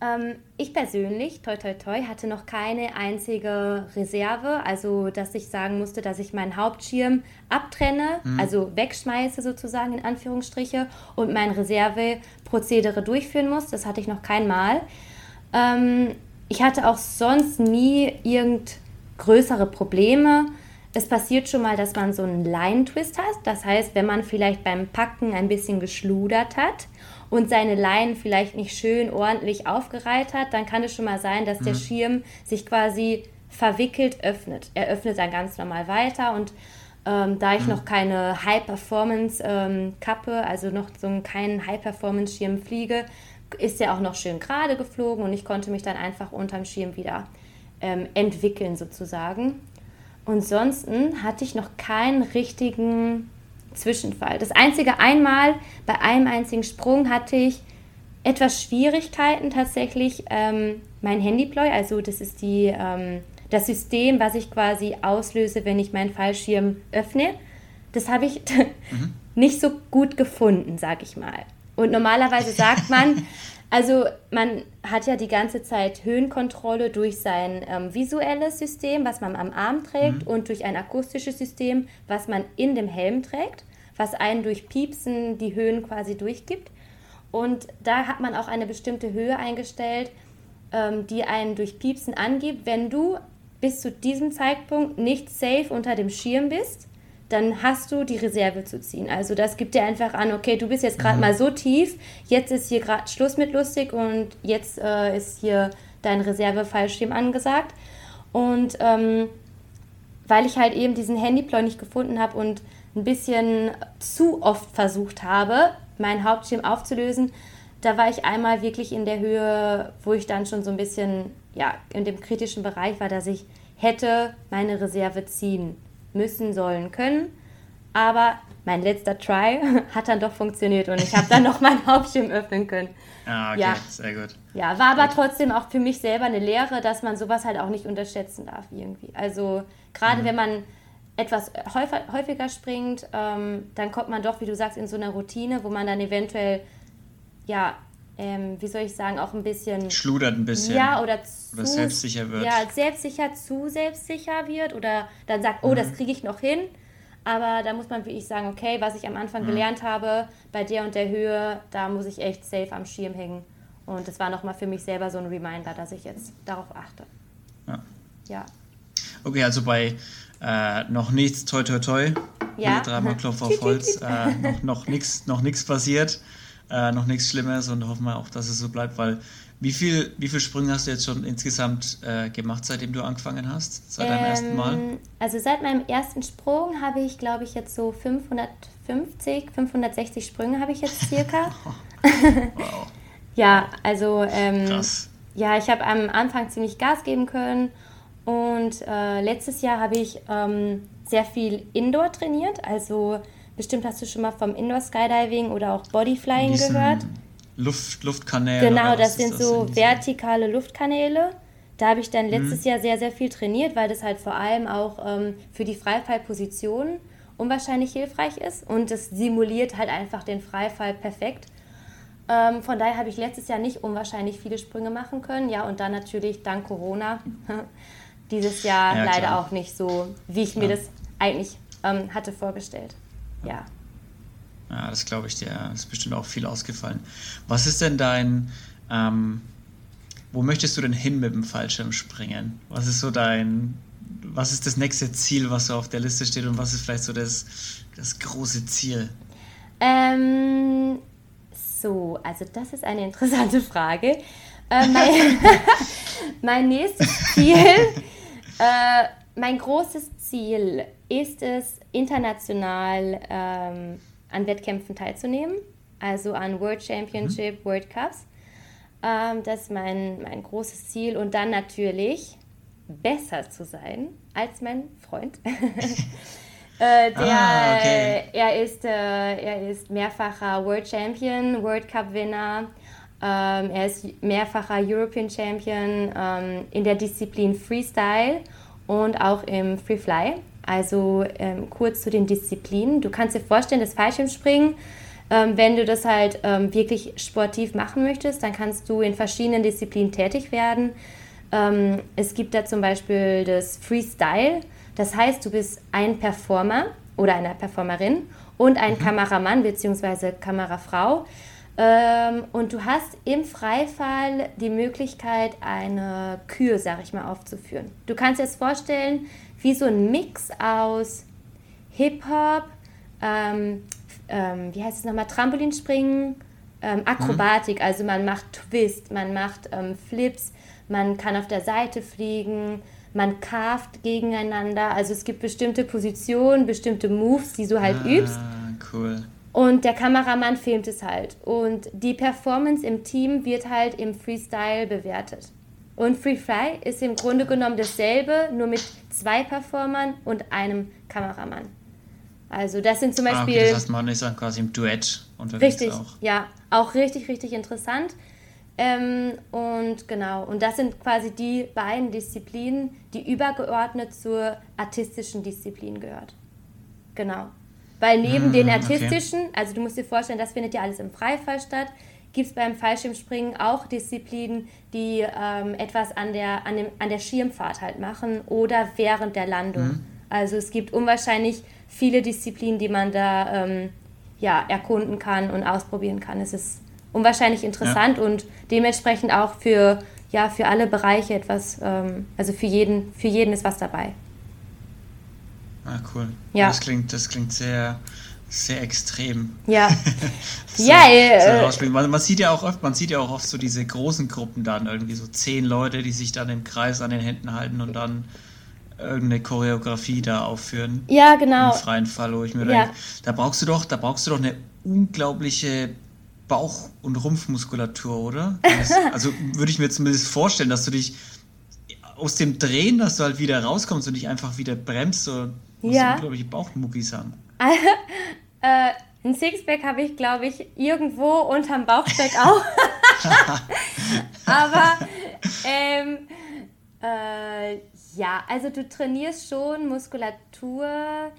Ähm, ich persönlich, toi toi toi, hatte noch keine einzige Reserve, also dass ich sagen musste, dass ich meinen Hauptschirm abtrenne, mhm. also wegschmeiße sozusagen in Anführungsstriche und mein Reserveprozedere durchführen muss. Das hatte ich noch kein Mal. Ähm, ich hatte auch sonst nie irgend größere Probleme. Es passiert schon mal, dass man so einen Line-Twist hat. Das heißt, wenn man vielleicht beim Packen ein bisschen geschludert hat und seine Leinen vielleicht nicht schön ordentlich aufgereiht hat, dann kann es schon mal sein, dass mhm. der Schirm sich quasi verwickelt öffnet. Er öffnet dann ganz normal weiter und ähm, da ich mhm. noch keine High-Performance-Kappe, ähm, also noch so keinen High-Performance-Schirm fliege, ist er auch noch schön gerade geflogen und ich konnte mich dann einfach unterm Schirm wieder ähm, entwickeln sozusagen. Und sonst hatte ich noch keinen richtigen Zwischenfall. Das einzige einmal bei einem einzigen Sprung hatte ich etwas Schwierigkeiten tatsächlich ähm, mein Handyploy, also das ist die, ähm, das System, was ich quasi auslöse, wenn ich meinen Fallschirm öffne. Das habe ich mhm. nicht so gut gefunden, sag ich mal. Und normalerweise sagt man, also man hat ja die ganze Zeit Höhenkontrolle durch sein ähm, visuelles System, was man am Arm trägt, mhm. und durch ein akustisches System, was man in dem Helm trägt, was einen durch Piepsen die Höhen quasi durchgibt. Und da hat man auch eine bestimmte Höhe eingestellt, ähm, die einen durch Piepsen angibt, wenn du bis zu diesem Zeitpunkt nicht safe unter dem Schirm bist dann hast du die Reserve zu ziehen. Also das gibt dir einfach an, okay, du bist jetzt gerade mhm. mal so tief, jetzt ist hier gerade Schluss mit lustig und jetzt äh, ist hier dein Reserve-Fallschirm angesagt. Und ähm, weil ich halt eben diesen Handyploy nicht gefunden habe und ein bisschen zu oft versucht habe, meinen Hauptschirm aufzulösen, da war ich einmal wirklich in der Höhe, wo ich dann schon so ein bisschen ja, in dem kritischen Bereich war, dass ich hätte meine Reserve ziehen müssen, sollen, können. Aber mein letzter Try hat dann doch funktioniert und ich habe dann noch meinen Hauptschirm öffnen können. Ah, okay, ja. sehr gut. Ja, war aber trotzdem auch für mich selber eine Lehre, dass man sowas halt auch nicht unterschätzen darf irgendwie. Also gerade mhm. wenn man etwas häufiger springt, ähm, dann kommt man doch, wie du sagst, in so eine Routine, wo man dann eventuell, ja, ähm, wie soll ich sagen, auch ein bisschen... Schludert ein bisschen. Ja, oder zu oder selbstsicher wird. Ja, selbstsicher, zu selbstsicher wird oder dann sagt, oh, mhm. das kriege ich noch hin. Aber da muss man wirklich sagen, okay, was ich am Anfang mhm. gelernt habe, bei der und der Höhe, da muss ich echt safe am Schirm hängen. Und das war nochmal für mich selber so ein Reminder, dass ich jetzt darauf achte. Ja. ja. Okay, also bei äh, noch nichts, toi toi toi, ja. dreimal Klopf auf Holz, äh, noch, noch nichts noch passiert, äh, noch nichts Schlimmes und hoffen wir auch, dass es so bleibt, weil wie viel, wie viel Sprünge hast du jetzt schon insgesamt äh, gemacht, seitdem du angefangen hast? Seit deinem ähm, ersten Mal? Also seit meinem ersten Sprung habe ich, glaube ich, jetzt so 550, 560 Sprünge habe ich jetzt circa. wow. ja, also ähm, Krass. ja, ich habe am Anfang ziemlich Gas geben können und äh, letztes Jahr habe ich ähm, sehr viel Indoor trainiert. Also bestimmt hast du schon mal vom Indoor Skydiving oder auch Bodyflying gehört. Luft, Luftkanäle. Genau, das sind das so vertikale Luftkanäle. Da habe ich dann letztes mhm. Jahr sehr, sehr viel trainiert, weil das halt vor allem auch ähm, für die Freifallposition unwahrscheinlich hilfreich ist und es simuliert halt einfach den Freifall perfekt. Ähm, von daher habe ich letztes Jahr nicht unwahrscheinlich viele Sprünge machen können. Ja, und dann natürlich dank Corona dieses Jahr ja, leider auch nicht so, wie ich mir das eigentlich ähm, hatte vorgestellt. Ja. Ja, das glaube ich dir. Das ist bestimmt auch viel ausgefallen. Was ist denn dein, ähm, wo möchtest du denn hin mit dem Fallschirmspringen? Was ist so dein, was ist das nächste Ziel, was so auf der Liste steht und was ist vielleicht so das, das große Ziel? Ähm, so, also das ist eine interessante Frage. Äh, mein, mein, nächstes Ziel, äh, mein großes Ziel ist es, international ähm, an Wettkämpfen teilzunehmen, also an World Championship, mhm. World Cups. Ähm, das ist mein, mein großes Ziel und dann natürlich besser zu sein als mein Freund. äh, der, ah, okay. er, ist, äh, er ist mehrfacher World Champion, World Cup Winner. Ähm, er ist mehrfacher European Champion ähm, in der Disziplin Freestyle und auch im Free Fly. Also ähm, kurz zu den Disziplinen. Du kannst dir vorstellen, das Fallschirmspringen, ähm, wenn du das halt ähm, wirklich sportiv machen möchtest, dann kannst du in verschiedenen Disziplinen tätig werden. Ähm, es gibt da zum Beispiel das Freestyle. Das heißt, du bist ein Performer oder eine Performerin und ein mhm. Kameramann bzw. Kamerafrau. Ähm, und du hast im Freifall die Möglichkeit, eine Kür, sag ich mal, aufzuführen. Du kannst dir das vorstellen, wie so ein Mix aus Hip-Hop, ähm, ähm, wie heißt es nochmal, Trampolinspringen, ähm, Akrobatik, mhm. also man macht Twist, man macht ähm, Flips, man kann auf der Seite fliegen, man carft gegeneinander, also es gibt bestimmte Positionen, bestimmte Moves, die du halt ah, übst. Cool. Und der Kameramann filmt es halt. Und die Performance im Team wird halt im Freestyle bewertet. Und Free Fly ist im Grunde genommen dasselbe, nur mit zwei Performern und einem Kameramann. Also das sind zum Beispiel... Ah, okay, das heißt, man ist dann quasi im Duett unterwegs Richtig, auch. ja. Auch richtig, richtig interessant. Ähm, und genau, und das sind quasi die beiden Disziplinen, die übergeordnet zur artistischen Disziplin gehört. Genau. Weil neben mmh, den artistischen, okay. also du musst dir vorstellen, das findet ja alles im Freifall statt, gibt es beim Fallschirmspringen auch Disziplinen, die ähm, etwas an der, an, dem, an der Schirmfahrt halt machen oder während der Landung. Mhm. Also es gibt unwahrscheinlich viele Disziplinen, die man da ähm, ja, erkunden kann und ausprobieren kann. Es ist unwahrscheinlich interessant ja. und dementsprechend auch für, ja, für alle Bereiche etwas, ähm, also für jeden, für jeden ist was dabei. Ah, cool. Ja. Das klingt, das klingt sehr, sehr extrem. Ja. so, ja, äh, so man, man, sieht ja auch oft, man sieht ja auch oft so diese großen Gruppen dann, irgendwie so zehn Leute, die sich dann im Kreis an den Händen halten und dann irgendeine Choreografie da aufführen. Ja, genau. Im freien Fall, wo ich mir ja. denke, da brauchst du doch, da brauchst du doch eine unglaubliche Bauch- und Rumpfmuskulatur, oder? Das, also würde ich mir zumindest vorstellen, dass du dich aus dem Drehen, dass du halt wieder rauskommst und dich einfach wieder bremst, so ja. unglaubliche Bauchmuckis haben. äh, ein Sixpack habe ich, glaube ich, irgendwo unterm Bauchspeck auch. Aber ähm, äh, ja, also du trainierst schon Muskulatur,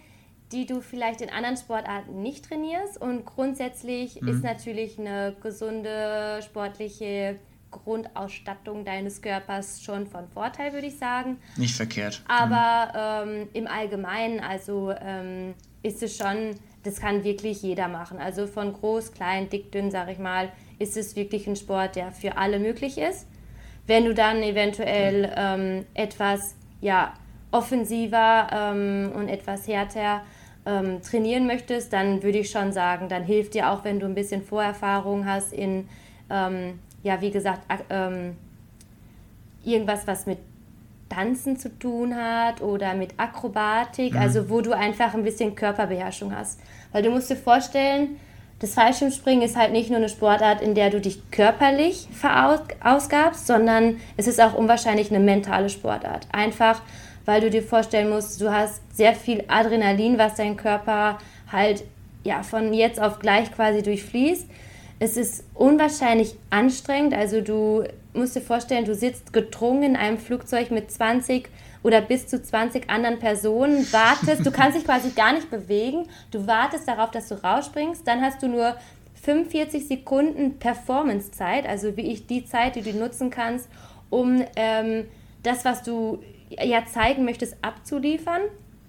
die du vielleicht in anderen Sportarten nicht trainierst. Und grundsätzlich mhm. ist natürlich eine gesunde sportliche Grundausstattung deines Körpers schon von Vorteil, würde ich sagen. Nicht verkehrt. Aber mhm. ähm, im Allgemeinen, also ähm, ist es schon, das kann wirklich jeder machen. Also von groß, klein, dick, dünn, sag ich mal, ist es wirklich ein Sport, der für alle möglich ist. Wenn du dann eventuell ähm, etwas ja, offensiver ähm, und etwas härter ähm, trainieren möchtest, dann würde ich schon sagen, dann hilft dir auch, wenn du ein bisschen Vorerfahrung hast in, ähm, ja, wie gesagt, ähm, irgendwas, was mit Tanzen zu tun hat oder mit Akrobatik, mhm. also wo du einfach ein bisschen Körperbeherrschung hast. Weil du musst dir vorstellen, das Fallschirmspringen ist halt nicht nur eine Sportart, in der du dich körperlich verausgabst, sondern es ist auch unwahrscheinlich eine mentale Sportart. Einfach, weil du dir vorstellen musst, du hast sehr viel Adrenalin, was dein Körper halt ja von jetzt auf gleich quasi durchfließt. Es ist unwahrscheinlich anstrengend, also du musst dir vorstellen, du sitzt gedrungen in einem Flugzeug mit 20 oder bis zu 20 anderen Personen, wartest, du kannst dich quasi gar nicht bewegen, du wartest darauf, dass du rausspringst, dann hast du nur 45 Sekunden Performance-Zeit, also wie ich die Zeit, die du nutzen kannst, um ähm, das, was du ja zeigen möchtest, abzuliefern.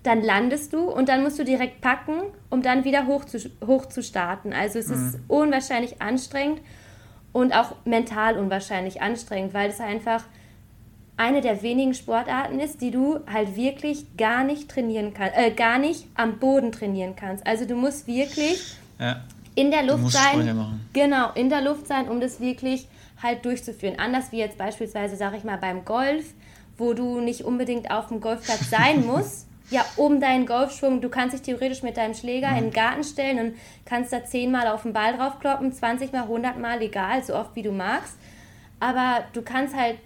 Dann landest du und dann musst du direkt packen, um dann wieder hoch zu, hoch zu starten. Also es mhm. ist unwahrscheinlich anstrengend und auch mental unwahrscheinlich anstrengend, weil es einfach eine der wenigen Sportarten ist, die du halt wirklich gar nicht trainieren kannst, äh, gar nicht am Boden trainieren kannst. Also du musst wirklich ja. in der Luft sein. Genau, in der Luft sein, um das wirklich halt durchzuführen. Anders wie jetzt beispielsweise, sage ich mal, beim Golf, wo du nicht unbedingt auf dem Golfplatz sein musst. Ja, um deinen Golfschwung, du kannst dich theoretisch mit deinem Schläger mhm. in den Garten stellen und kannst da zehnmal auf den Ball draufkloppen, 20 mal, 100 mal, egal, so oft wie du magst. Aber du kannst halt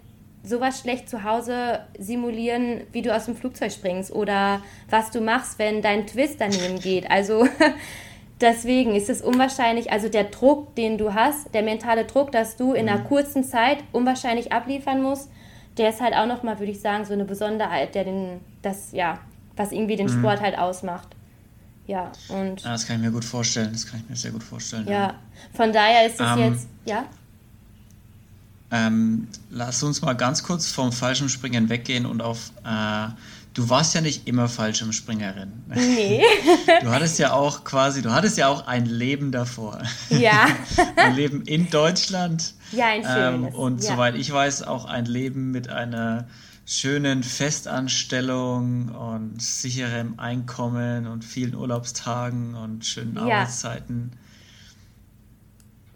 sowas schlecht zu Hause simulieren, wie du aus dem Flugzeug springst oder was du machst, wenn dein Twist daneben geht. Also deswegen ist es unwahrscheinlich, also der Druck, den du hast, der mentale Druck, dass du in einer mhm. kurzen Zeit unwahrscheinlich abliefern musst, der ist halt auch nochmal, würde ich sagen, so eine Besonderheit, der den, das, ja, was irgendwie den mhm. Sport halt ausmacht. Ja, und. Ja, das kann ich mir gut vorstellen, das kann ich mir sehr gut vorstellen. Ja, ja. von daher ist es ähm, jetzt, ja. Ähm, lass uns mal ganz kurz vom Fallschirmspringen weggehen und auf äh, du warst ja nicht immer Fallschirmspringerin. Nee. Du hattest ja auch quasi, du hattest ja auch ein Leben davor. Ja. ein Leben in Deutschland. Ja, ein schönes. Ähm, und ja. soweit ich weiß, auch ein Leben mit einer schönen Festanstellung und sicherem Einkommen und vielen Urlaubstagen und schönen ja. Arbeitszeiten.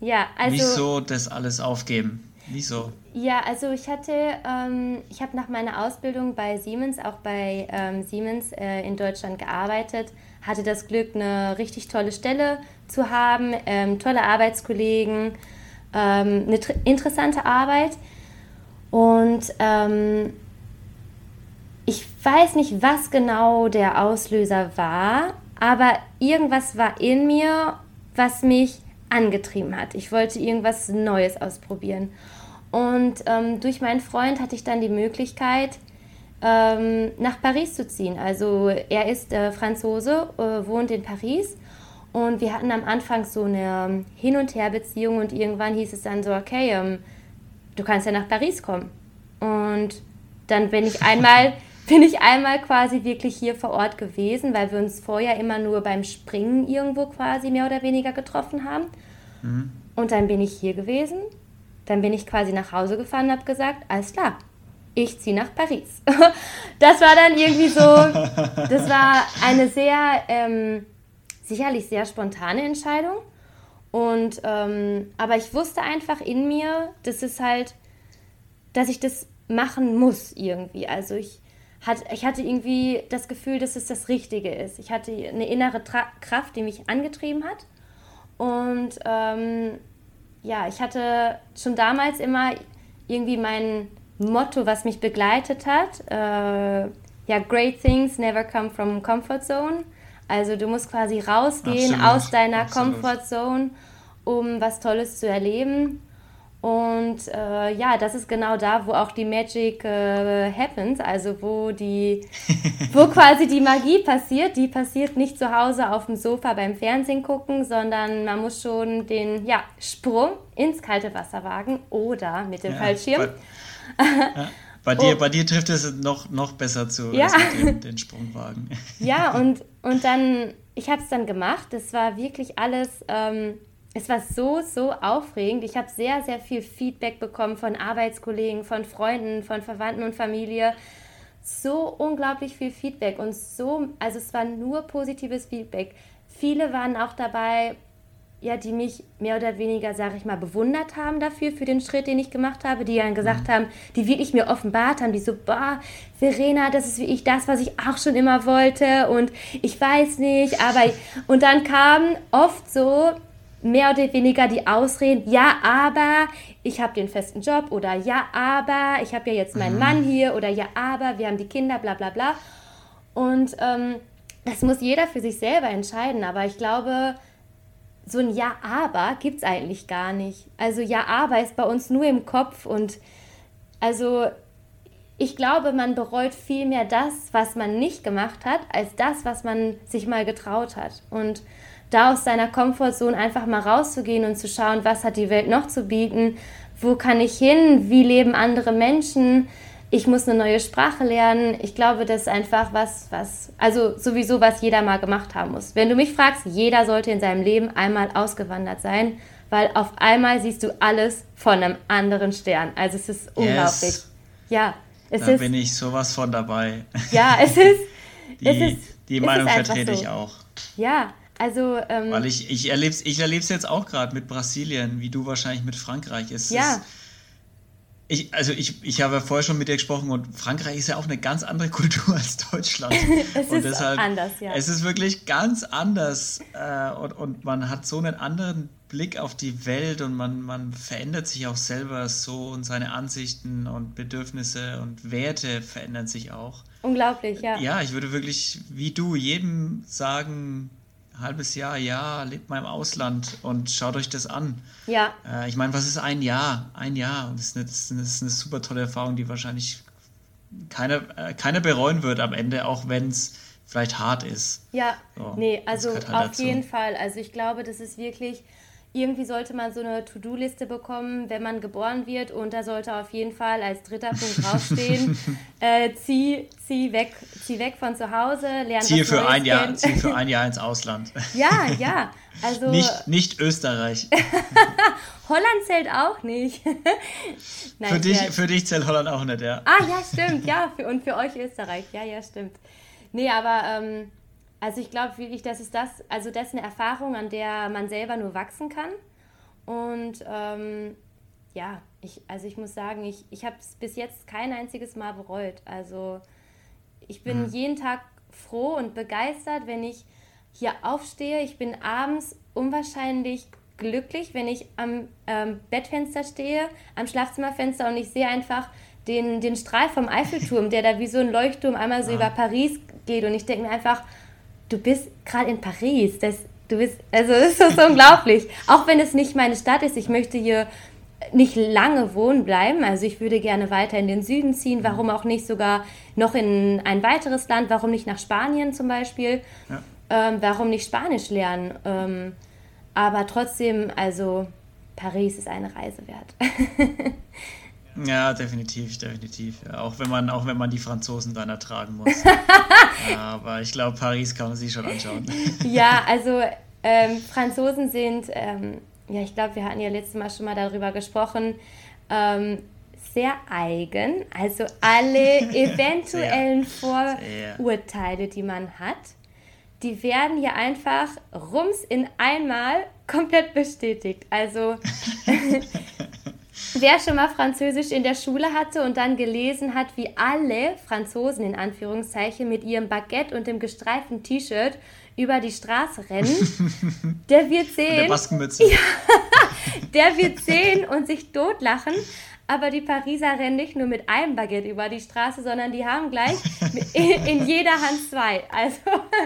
Ja, also. Wieso das alles aufgeben? Wieso? Ja, also ich hatte, ähm, ich habe nach meiner Ausbildung bei Siemens, auch bei ähm, Siemens äh, in Deutschland gearbeitet, hatte das Glück, eine richtig tolle Stelle zu haben, ähm, tolle Arbeitskollegen, ähm, eine interessante Arbeit. Und ähm, ich weiß nicht, was genau der Auslöser war, aber irgendwas war in mir, was mich angetrieben hat. Ich wollte irgendwas Neues ausprobieren. Und ähm, durch meinen Freund hatte ich dann die Möglichkeit, ähm, nach Paris zu ziehen. Also er ist äh, Franzose, äh, wohnt in Paris. Und wir hatten am Anfang so eine Hin- und Her-Beziehung und irgendwann hieß es dann so, okay, ähm, du kannst ja nach Paris kommen. Und dann bin ich einmal, bin ich einmal quasi wirklich hier vor Ort gewesen, weil wir uns vorher immer nur beim Springen irgendwo quasi mehr oder weniger getroffen haben. Mhm. Und dann bin ich hier gewesen dann bin ich quasi nach Hause gefahren und habe gesagt, alles klar, ich ziehe nach Paris. das war dann irgendwie so, das war eine sehr, ähm, sicherlich sehr spontane Entscheidung. Und, ähm, aber ich wusste einfach in mir, dass es halt, dass ich das machen muss irgendwie. Also ich, hat, ich hatte irgendwie das Gefühl, dass es das Richtige ist. Ich hatte eine innere Tra Kraft, die mich angetrieben hat. Und ähm, ja, ich hatte schon damals immer irgendwie mein Motto, was mich begleitet hat. Äh, ja, great things never come from comfort zone. Also du musst quasi rausgehen absolut, aus deiner absolut. Comfort Zone, um was Tolles zu erleben. Und äh, ja, das ist genau da, wo auch die Magic äh, happens, also wo die, wo quasi die Magie passiert. Die passiert nicht zu Hause auf dem Sofa beim Fernsehen gucken, sondern man muss schon den ja, Sprung ins kalte Wasser wagen oder mit dem ja, Fallschirm. Bei, ja, bei dir, oh. bei dir trifft es noch, noch besser zu, ja. dem, den Sprungwagen. Ja, und, und dann, ich habe es dann gemacht. Das war wirklich alles. Ähm, es war so, so aufregend. Ich habe sehr, sehr viel Feedback bekommen von Arbeitskollegen, von Freunden, von Verwandten und Familie. So unglaublich viel Feedback und so, also es war nur positives Feedback. Viele waren auch dabei, ja, die mich mehr oder weniger, sage ich mal, bewundert haben dafür, für den Schritt, den ich gemacht habe, die dann gesagt mhm. haben, die wirklich mir offenbart haben, die so, boah, Verena, das ist wie ich das, was ich auch schon immer wollte und ich weiß nicht, aber, und dann kamen oft so, mehr oder weniger die Ausreden, ja, aber ich habe den festen Job oder ja, aber ich habe ja jetzt meinen mhm. Mann hier oder ja, aber wir haben die Kinder, bla bla bla. Und ähm, das muss jeder für sich selber entscheiden, aber ich glaube, so ein Ja, aber gibt es eigentlich gar nicht. Also Ja, aber ist bei uns nur im Kopf und also ich glaube, man bereut viel mehr das, was man nicht gemacht hat, als das, was man sich mal getraut hat. Und da aus seiner Komfortzone einfach mal rauszugehen und zu schauen, was hat die Welt noch zu bieten, wo kann ich hin, wie leben andere Menschen, ich muss eine neue Sprache lernen. Ich glaube, das ist einfach was, was, also sowieso, was jeder mal gemacht haben muss. Wenn du mich fragst, jeder sollte in seinem Leben einmal ausgewandert sein, weil auf einmal siehst du alles von einem anderen Stern. Also es ist unglaublich. Yes. Ja, es da ist. Da bin ich sowas von dabei. Ja, es ist. die, es ist, die Meinung vertrete so. ich auch. Ja, also, ähm, Weil ich, ich erlebe es ich erleb's jetzt auch gerade mit Brasilien, wie du wahrscheinlich mit Frankreich. Es ja. Ist, ich, also ich, ich habe ja vorher schon mit dir gesprochen und Frankreich ist ja auch eine ganz andere Kultur als Deutschland. es und ist deshalb, anders, ja. Es ist wirklich ganz anders äh, und, und man hat so einen anderen Blick auf die Welt und man, man verändert sich auch selber so und seine Ansichten und Bedürfnisse und Werte verändern sich auch. Unglaublich, ja. Ja, ich würde wirklich, wie du, jedem sagen, halbes Jahr, ja, lebt mal im Ausland und schaut euch das an. Ja. Äh, ich meine, was ist ein Jahr? Ein Jahr. Und das ist eine, das ist eine super tolle Erfahrung, die wahrscheinlich keiner, äh, keiner bereuen wird am Ende, auch wenn es vielleicht hart ist. Ja, so, nee, also halt auf dazu. jeden Fall. Also ich glaube, das ist wirklich irgendwie sollte man so eine To-Do-Liste bekommen, wenn man geboren wird und da sollte auf jeden Fall als dritter Punkt draufstehen, äh, zieh, zieh, weg, zieh weg von zu Hause, lern zieh was für Neues ein Jahr, Zieh für ein Jahr ins Ausland. Ja, ja. Also, nicht, nicht Österreich. Holland zählt auch nicht. Nein, für, dich, für dich zählt Holland auch nicht, ja. Ah, ja, stimmt, ja. Für, und für euch Österreich, ja, ja, stimmt. Nee, aber ähm, also ich glaube wirklich, das ist das, also das ist eine Erfahrung, an der man selber nur wachsen kann. Und ähm, ja, ich, also ich muss sagen, ich, ich habe es bis jetzt kein einziges Mal bereut. Also ich bin mhm. jeden Tag froh und begeistert, wenn ich hier aufstehe. Ich bin abends unwahrscheinlich glücklich, wenn ich am ähm, Bettfenster stehe, am Schlafzimmerfenster und ich sehe einfach den, den Strahl vom Eiffelturm, der da wie so ein Leuchtturm einmal so ah. über Paris geht. Und ich denke mir einfach, du bist gerade in Paris. Das, du bist, also es ist so unglaublich. Auch wenn es nicht meine Stadt ist, ich möchte hier nicht lange wohnen bleiben. Also ich würde gerne weiter in den Süden ziehen. Warum auch nicht sogar noch in ein weiteres Land? Warum nicht nach Spanien zum Beispiel? Ja. Ähm, warum nicht Spanisch lernen? Ähm, aber trotzdem, also Paris ist eine Reise wert. Ja, definitiv, definitiv. Ja, auch, wenn man, auch wenn man die Franzosen dann ertragen muss. ja, aber ich glaube, Paris kann man sich schon anschauen. ja, also ähm, Franzosen sind, ähm, ja, ich glaube, wir hatten ja letztes Mal schon mal darüber gesprochen, ähm, sehr eigen. Also alle eventuellen sehr, Vorurteile, sehr. die man hat, die werden hier einfach rums in einmal komplett bestätigt. Also Wer schon mal Französisch in der Schule hatte und dann gelesen hat, wie alle Franzosen in Anführungszeichen mit ihrem Baguette und dem gestreiften T-Shirt über die Straße rennen, der wird sehen. Der, ja, der wird sehen und sich totlachen. Aber die Pariser rennen nicht nur mit einem Baguette über die Straße, sondern die haben gleich in jeder Hand zwei. Also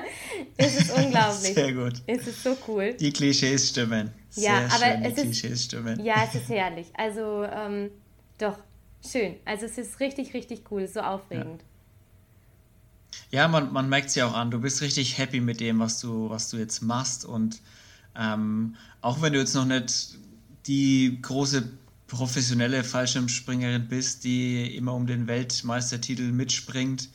es ist unglaublich. Sehr gut. Es ist so cool. Die Klischees stimmen. Sehr ja, aber es ist, ja, es ist herrlich. Also ähm, doch, schön. Also es ist richtig, richtig cool, so aufregend. Ja, ja man, man merkt es ja auch an, du bist richtig happy mit dem, was du, was du jetzt machst. Und ähm, auch wenn du jetzt noch nicht die große professionelle Fallschirmspringerin bist, die immer um den Weltmeistertitel mitspringt,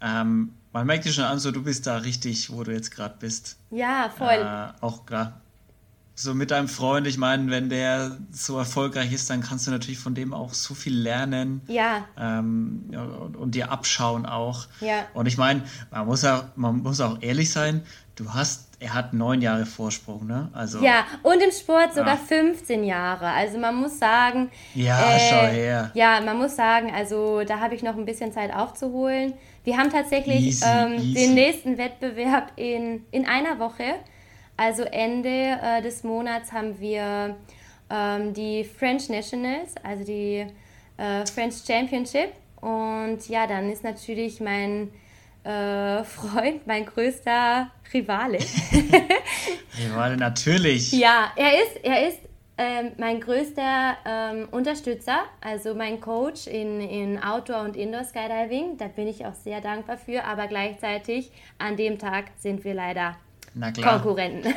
ähm, man merkt dir schon an, so du bist da richtig, wo du jetzt gerade bist. Ja, voll. Äh, auch klar, so mit deinem Freund, ich meine, wenn der so erfolgreich ist, dann kannst du natürlich von dem auch so viel lernen. Ja. Ähm, und, und, dir abschauen auch. Ja. Und ich meine, man muss auch, man muss auch ehrlich sein, du hast, er hat neun Jahre Vorsprung, ne? Also, ja, und im Sport sogar ja. 15 Jahre. Also man muss sagen. Ja, äh, schau her. Ja, man muss sagen, also da habe ich noch ein bisschen Zeit aufzuholen. Wir haben tatsächlich easy, ähm, easy. den nächsten Wettbewerb in, in einer Woche. Also Ende äh, des Monats haben wir ähm, die French Nationals, also die äh, French Championship. Und ja, dann ist natürlich mein äh, Freund, mein größter Rivale. Rivale, natürlich. Ja, er ist, er ist ähm, mein größter ähm, Unterstützer, also mein Coach in, in Outdoor- und Indoor-Skydiving. Da bin ich auch sehr dankbar für, aber gleichzeitig an dem Tag sind wir leider. Konkurrenten.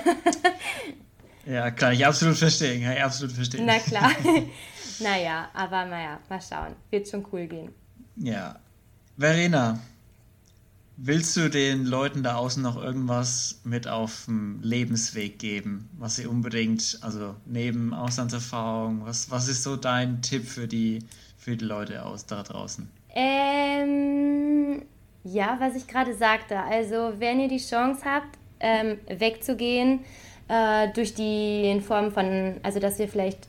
ja, kann ich absolut verstehen. Kann ich absolut verstehen. Na klar. naja, aber naja, mal schauen. Wird schon cool gehen. Ja. Verena, willst du den Leuten da außen noch irgendwas mit auf dem Lebensweg geben, was sie unbedingt, also neben Auslandserfahrung, was, was ist so dein Tipp für die, für die Leute aus da draußen? Ähm, ja, was ich gerade sagte. Also, wenn ihr die Chance habt, ähm, wegzugehen, äh, durch die in Form von, also dass ihr vielleicht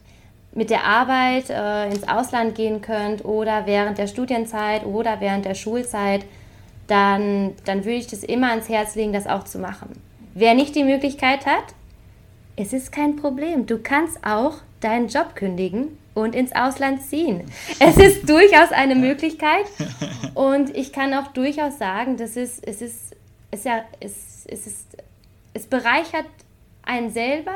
mit der Arbeit äh, ins Ausland gehen könnt oder während der Studienzeit oder während der Schulzeit, dann, dann würde ich das immer ans Herz legen, das auch zu machen. Wer nicht die Möglichkeit hat, es ist kein Problem. Du kannst auch deinen Job kündigen und ins Ausland ziehen. Es ist durchaus eine Möglichkeit und ich kann auch durchaus sagen, dass es, es ist, es ist ja, es, es ist es bereichert einen selber,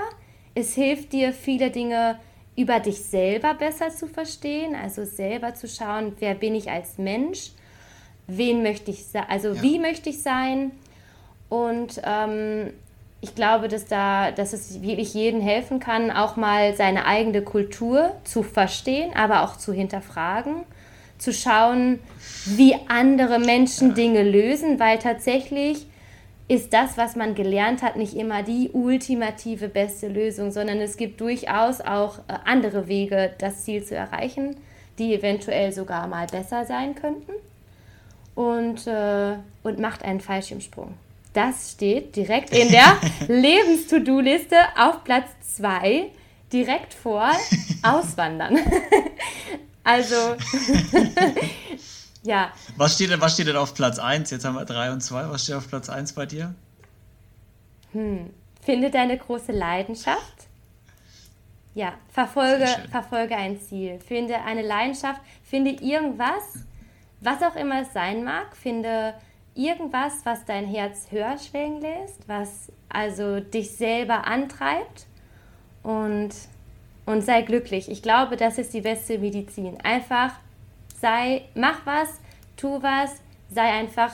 es hilft dir, viele Dinge über dich selber besser zu verstehen, also selber zu schauen, wer bin ich als Mensch, wen möchte ich sein, also ja. wie möchte ich sein. Und ähm, ich glaube, dass, da, dass es wirklich jedem helfen kann, auch mal seine eigene Kultur zu verstehen, aber auch zu hinterfragen, zu schauen, wie andere Menschen ja. Dinge lösen, weil tatsächlich ist das, was man gelernt hat, nicht immer die ultimative beste Lösung, sondern es gibt durchaus auch äh, andere Wege, das Ziel zu erreichen, die eventuell sogar mal besser sein könnten. Und, äh, und macht einen Fallschirmsprung. Das steht direkt in der Lebens-To-Do-Liste auf Platz 2, direkt vor Auswandern. also, ja. Was steht, denn, was steht denn auf Platz 1? Jetzt haben wir 3 und 2. Was steht auf Platz 1 bei dir? Hm. Finde deine große Leidenschaft. Ja, verfolge, verfolge ein Ziel. Finde eine Leidenschaft. Finde irgendwas, was auch immer es sein mag. Finde irgendwas, was dein Herz höher schwingen lässt, was also dich selber antreibt und, und sei glücklich. Ich glaube, das ist die beste Medizin. Einfach sei, mach was, tu was, sei einfach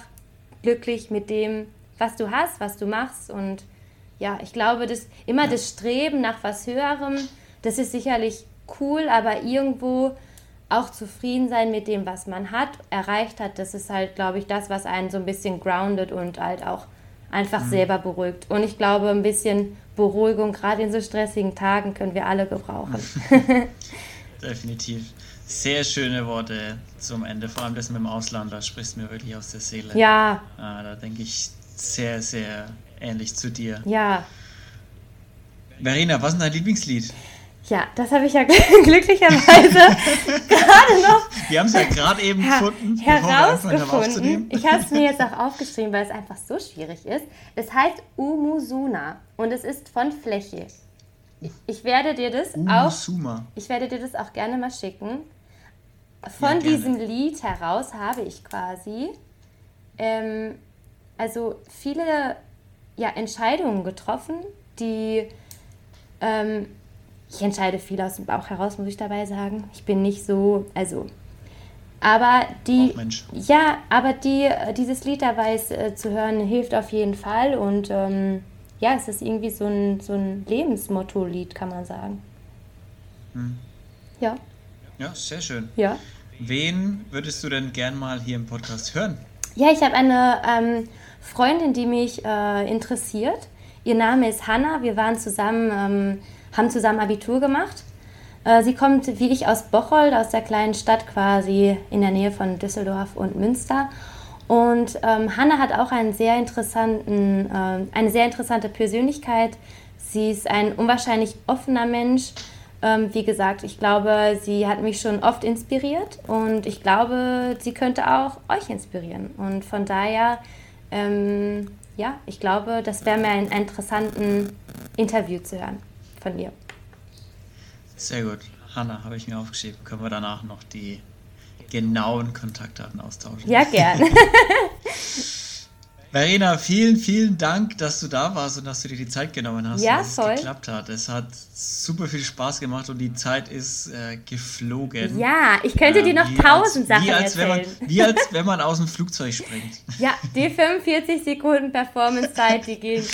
glücklich mit dem, was du hast, was du machst und ja, ich glaube, dass immer das Streben nach was Höherem, das ist sicherlich cool, aber irgendwo auch zufrieden sein mit dem, was man hat, erreicht hat, das ist halt, glaube ich, das, was einen so ein bisschen grounded und halt auch einfach mhm. selber beruhigt. Und ich glaube, ein bisschen Beruhigung, gerade in so stressigen Tagen, können wir alle gebrauchen. Definitiv. Sehr schöne Worte zum Ende, vor allem das mit dem Ausland, da sprichst du mir wirklich aus der Seele. Ja. Ah, da denke ich sehr, sehr ähnlich zu dir. Ja. Verena, was ist dein Lieblingslied? Ja, das habe ich ja glücklicherweise gerade noch. Wir haben es ja gerade eben her gefunden. Herausgefunden. Ich habe es mir jetzt auch aufgeschrieben, weil es einfach so schwierig ist. Es heißt Umusuna und es ist von Fläche. Ich werde dir das Umusuma. auch. Ich werde dir das auch gerne mal schicken. Von ja, diesem Lied heraus habe ich quasi ähm, also viele ja, Entscheidungen getroffen, die ähm, ich entscheide viel aus dem Bauch heraus, muss ich dabei sagen. Ich bin nicht so, also. Aber die, ja, aber die, dieses Lied dabei äh, zu hören, hilft auf jeden Fall. Und ähm, ja, es ist irgendwie so ein, so ein Lebensmotto-Lied, kann man sagen. Hm. Ja. Ja, sehr schön. Ja. Wen würdest du denn gern mal hier im Podcast hören? Ja, ich habe eine ähm, Freundin, die mich äh, interessiert. Ihr Name ist Hanna. Wir waren zusammen ähm, haben zusammen Abitur gemacht. Äh, sie kommt wie ich aus Bocholt, aus der kleinen Stadt quasi in der Nähe von Düsseldorf und Münster. Und ähm, Hanna hat auch einen sehr interessanten, äh, eine sehr interessante Persönlichkeit. Sie ist ein unwahrscheinlich offener Mensch. Ähm, wie gesagt, ich glaube, sie hat mich schon oft inspiriert und ich glaube, sie könnte auch euch inspirieren. Und von daher, ähm, ja, ich glaube, das wäre mir ein interessanten Interview zu hören von dir. Sehr gut. Hanna, habe ich mir aufgeschrieben. Können wir danach noch die genauen Kontaktdaten austauschen? Ja, gern. Verena, vielen, vielen Dank, dass du da warst und dass du dir die Zeit genommen hast, ja, dass voll. es geklappt hat. Es hat super viel Spaß gemacht und die Zeit ist äh, geflogen. Ja, ich könnte äh, dir noch tausend Sachen wie als erzählen. Man, wie als wenn man aus dem Flugzeug springt. Ja, die 45 Sekunden Performance-Zeit, die gehen,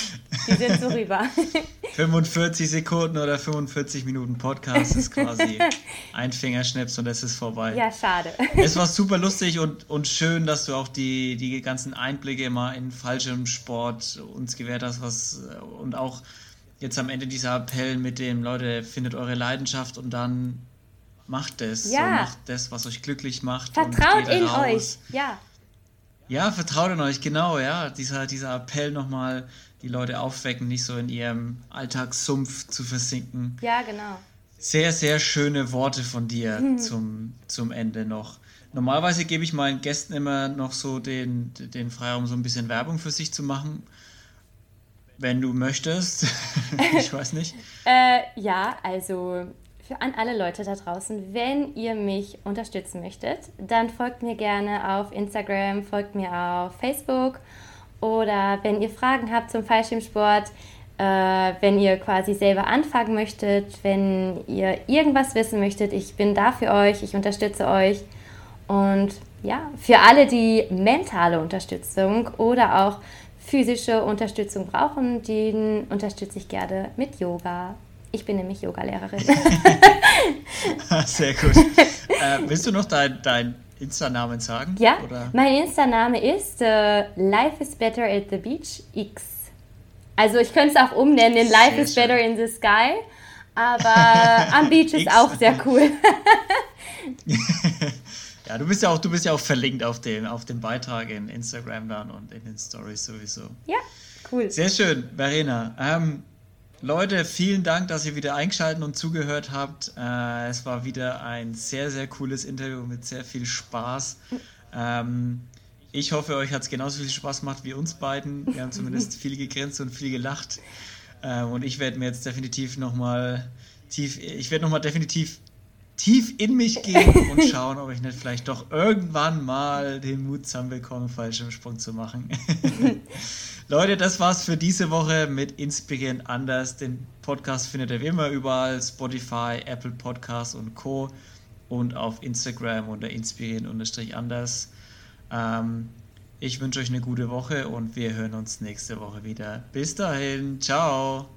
die sind so rüber. 45 Sekunden oder 45 Minuten Podcast ist quasi ein Fingerschnips und es ist vorbei. Ja, schade. Es war super lustig und, und schön, dass du auch die, die ganzen Einblicke mal in Fallschirmsport uns gewährt hast, was und auch jetzt am Ende dieser Appell mit dem, Leute, findet eure Leidenschaft und dann macht es. Ja. So, macht das, was euch glücklich macht. Vertraut in raus. euch, ja. Ja, vertraut in euch, genau, ja. Dieser, dieser Appell nochmal, die Leute aufwecken, nicht so in ihrem Alltagssumpf zu versinken. Ja, genau. Sehr, sehr schöne Worte von dir mhm. zum, zum Ende noch. Normalerweise gebe ich meinen Gästen immer noch so den, den Freiraum, so ein bisschen Werbung für sich zu machen. Wenn du möchtest. ich weiß nicht. äh, ja, also für an alle Leute da draußen, wenn ihr mich unterstützen möchtet, dann folgt mir gerne auf Instagram, folgt mir auf Facebook oder wenn ihr Fragen habt zum Fallschirmsport, äh, wenn ihr quasi selber anfangen möchtet, wenn ihr irgendwas wissen möchtet, ich bin da für euch, ich unterstütze euch. Und ja, für alle, die mentale Unterstützung oder auch physische Unterstützung brauchen, den unterstütze ich gerne mit Yoga. Ich bin nämlich Yogalehrerin. Sehr gut. Äh, willst du noch dein, dein Insta-Namen sagen? Ja, oder? mein Insta-Name ist äh, Life is Better at the Beach X. Also ich könnte es auch umnennen in Life sehr is schön. Better in the Sky, aber am Beach ist auch sehr cool. ja, du bist ja auch, du bist ja auch verlinkt auf dem, auf dem Beitrag in Instagram dann und in den Stories sowieso. Ja, cool. Sehr schön, Verena. Ähm, Leute, vielen Dank, dass ihr wieder eingeschaltet und zugehört habt. Äh, es war wieder ein sehr, sehr cooles Interview mit sehr viel Spaß. Ähm, ich hoffe, euch hat es genauso viel Spaß gemacht wie uns beiden. Wir haben zumindest viel gegrinst und viel gelacht. Ähm, und ich werde mir jetzt definitiv nochmal tief, ich werde nochmal definitiv tief in mich gehen und schauen, ob ich nicht vielleicht doch irgendwann mal den Mut zusammenbekomme, Fallschirmsprung zu machen. Leute, das war's für diese Woche mit Inspirierend Anders. Den Podcast findet ihr wie immer überall: Spotify, Apple Podcasts und Co. Und auf Instagram unter inspirierend-anders. Ähm, ich wünsche euch eine gute Woche und wir hören uns nächste Woche wieder. Bis dahin, ciao!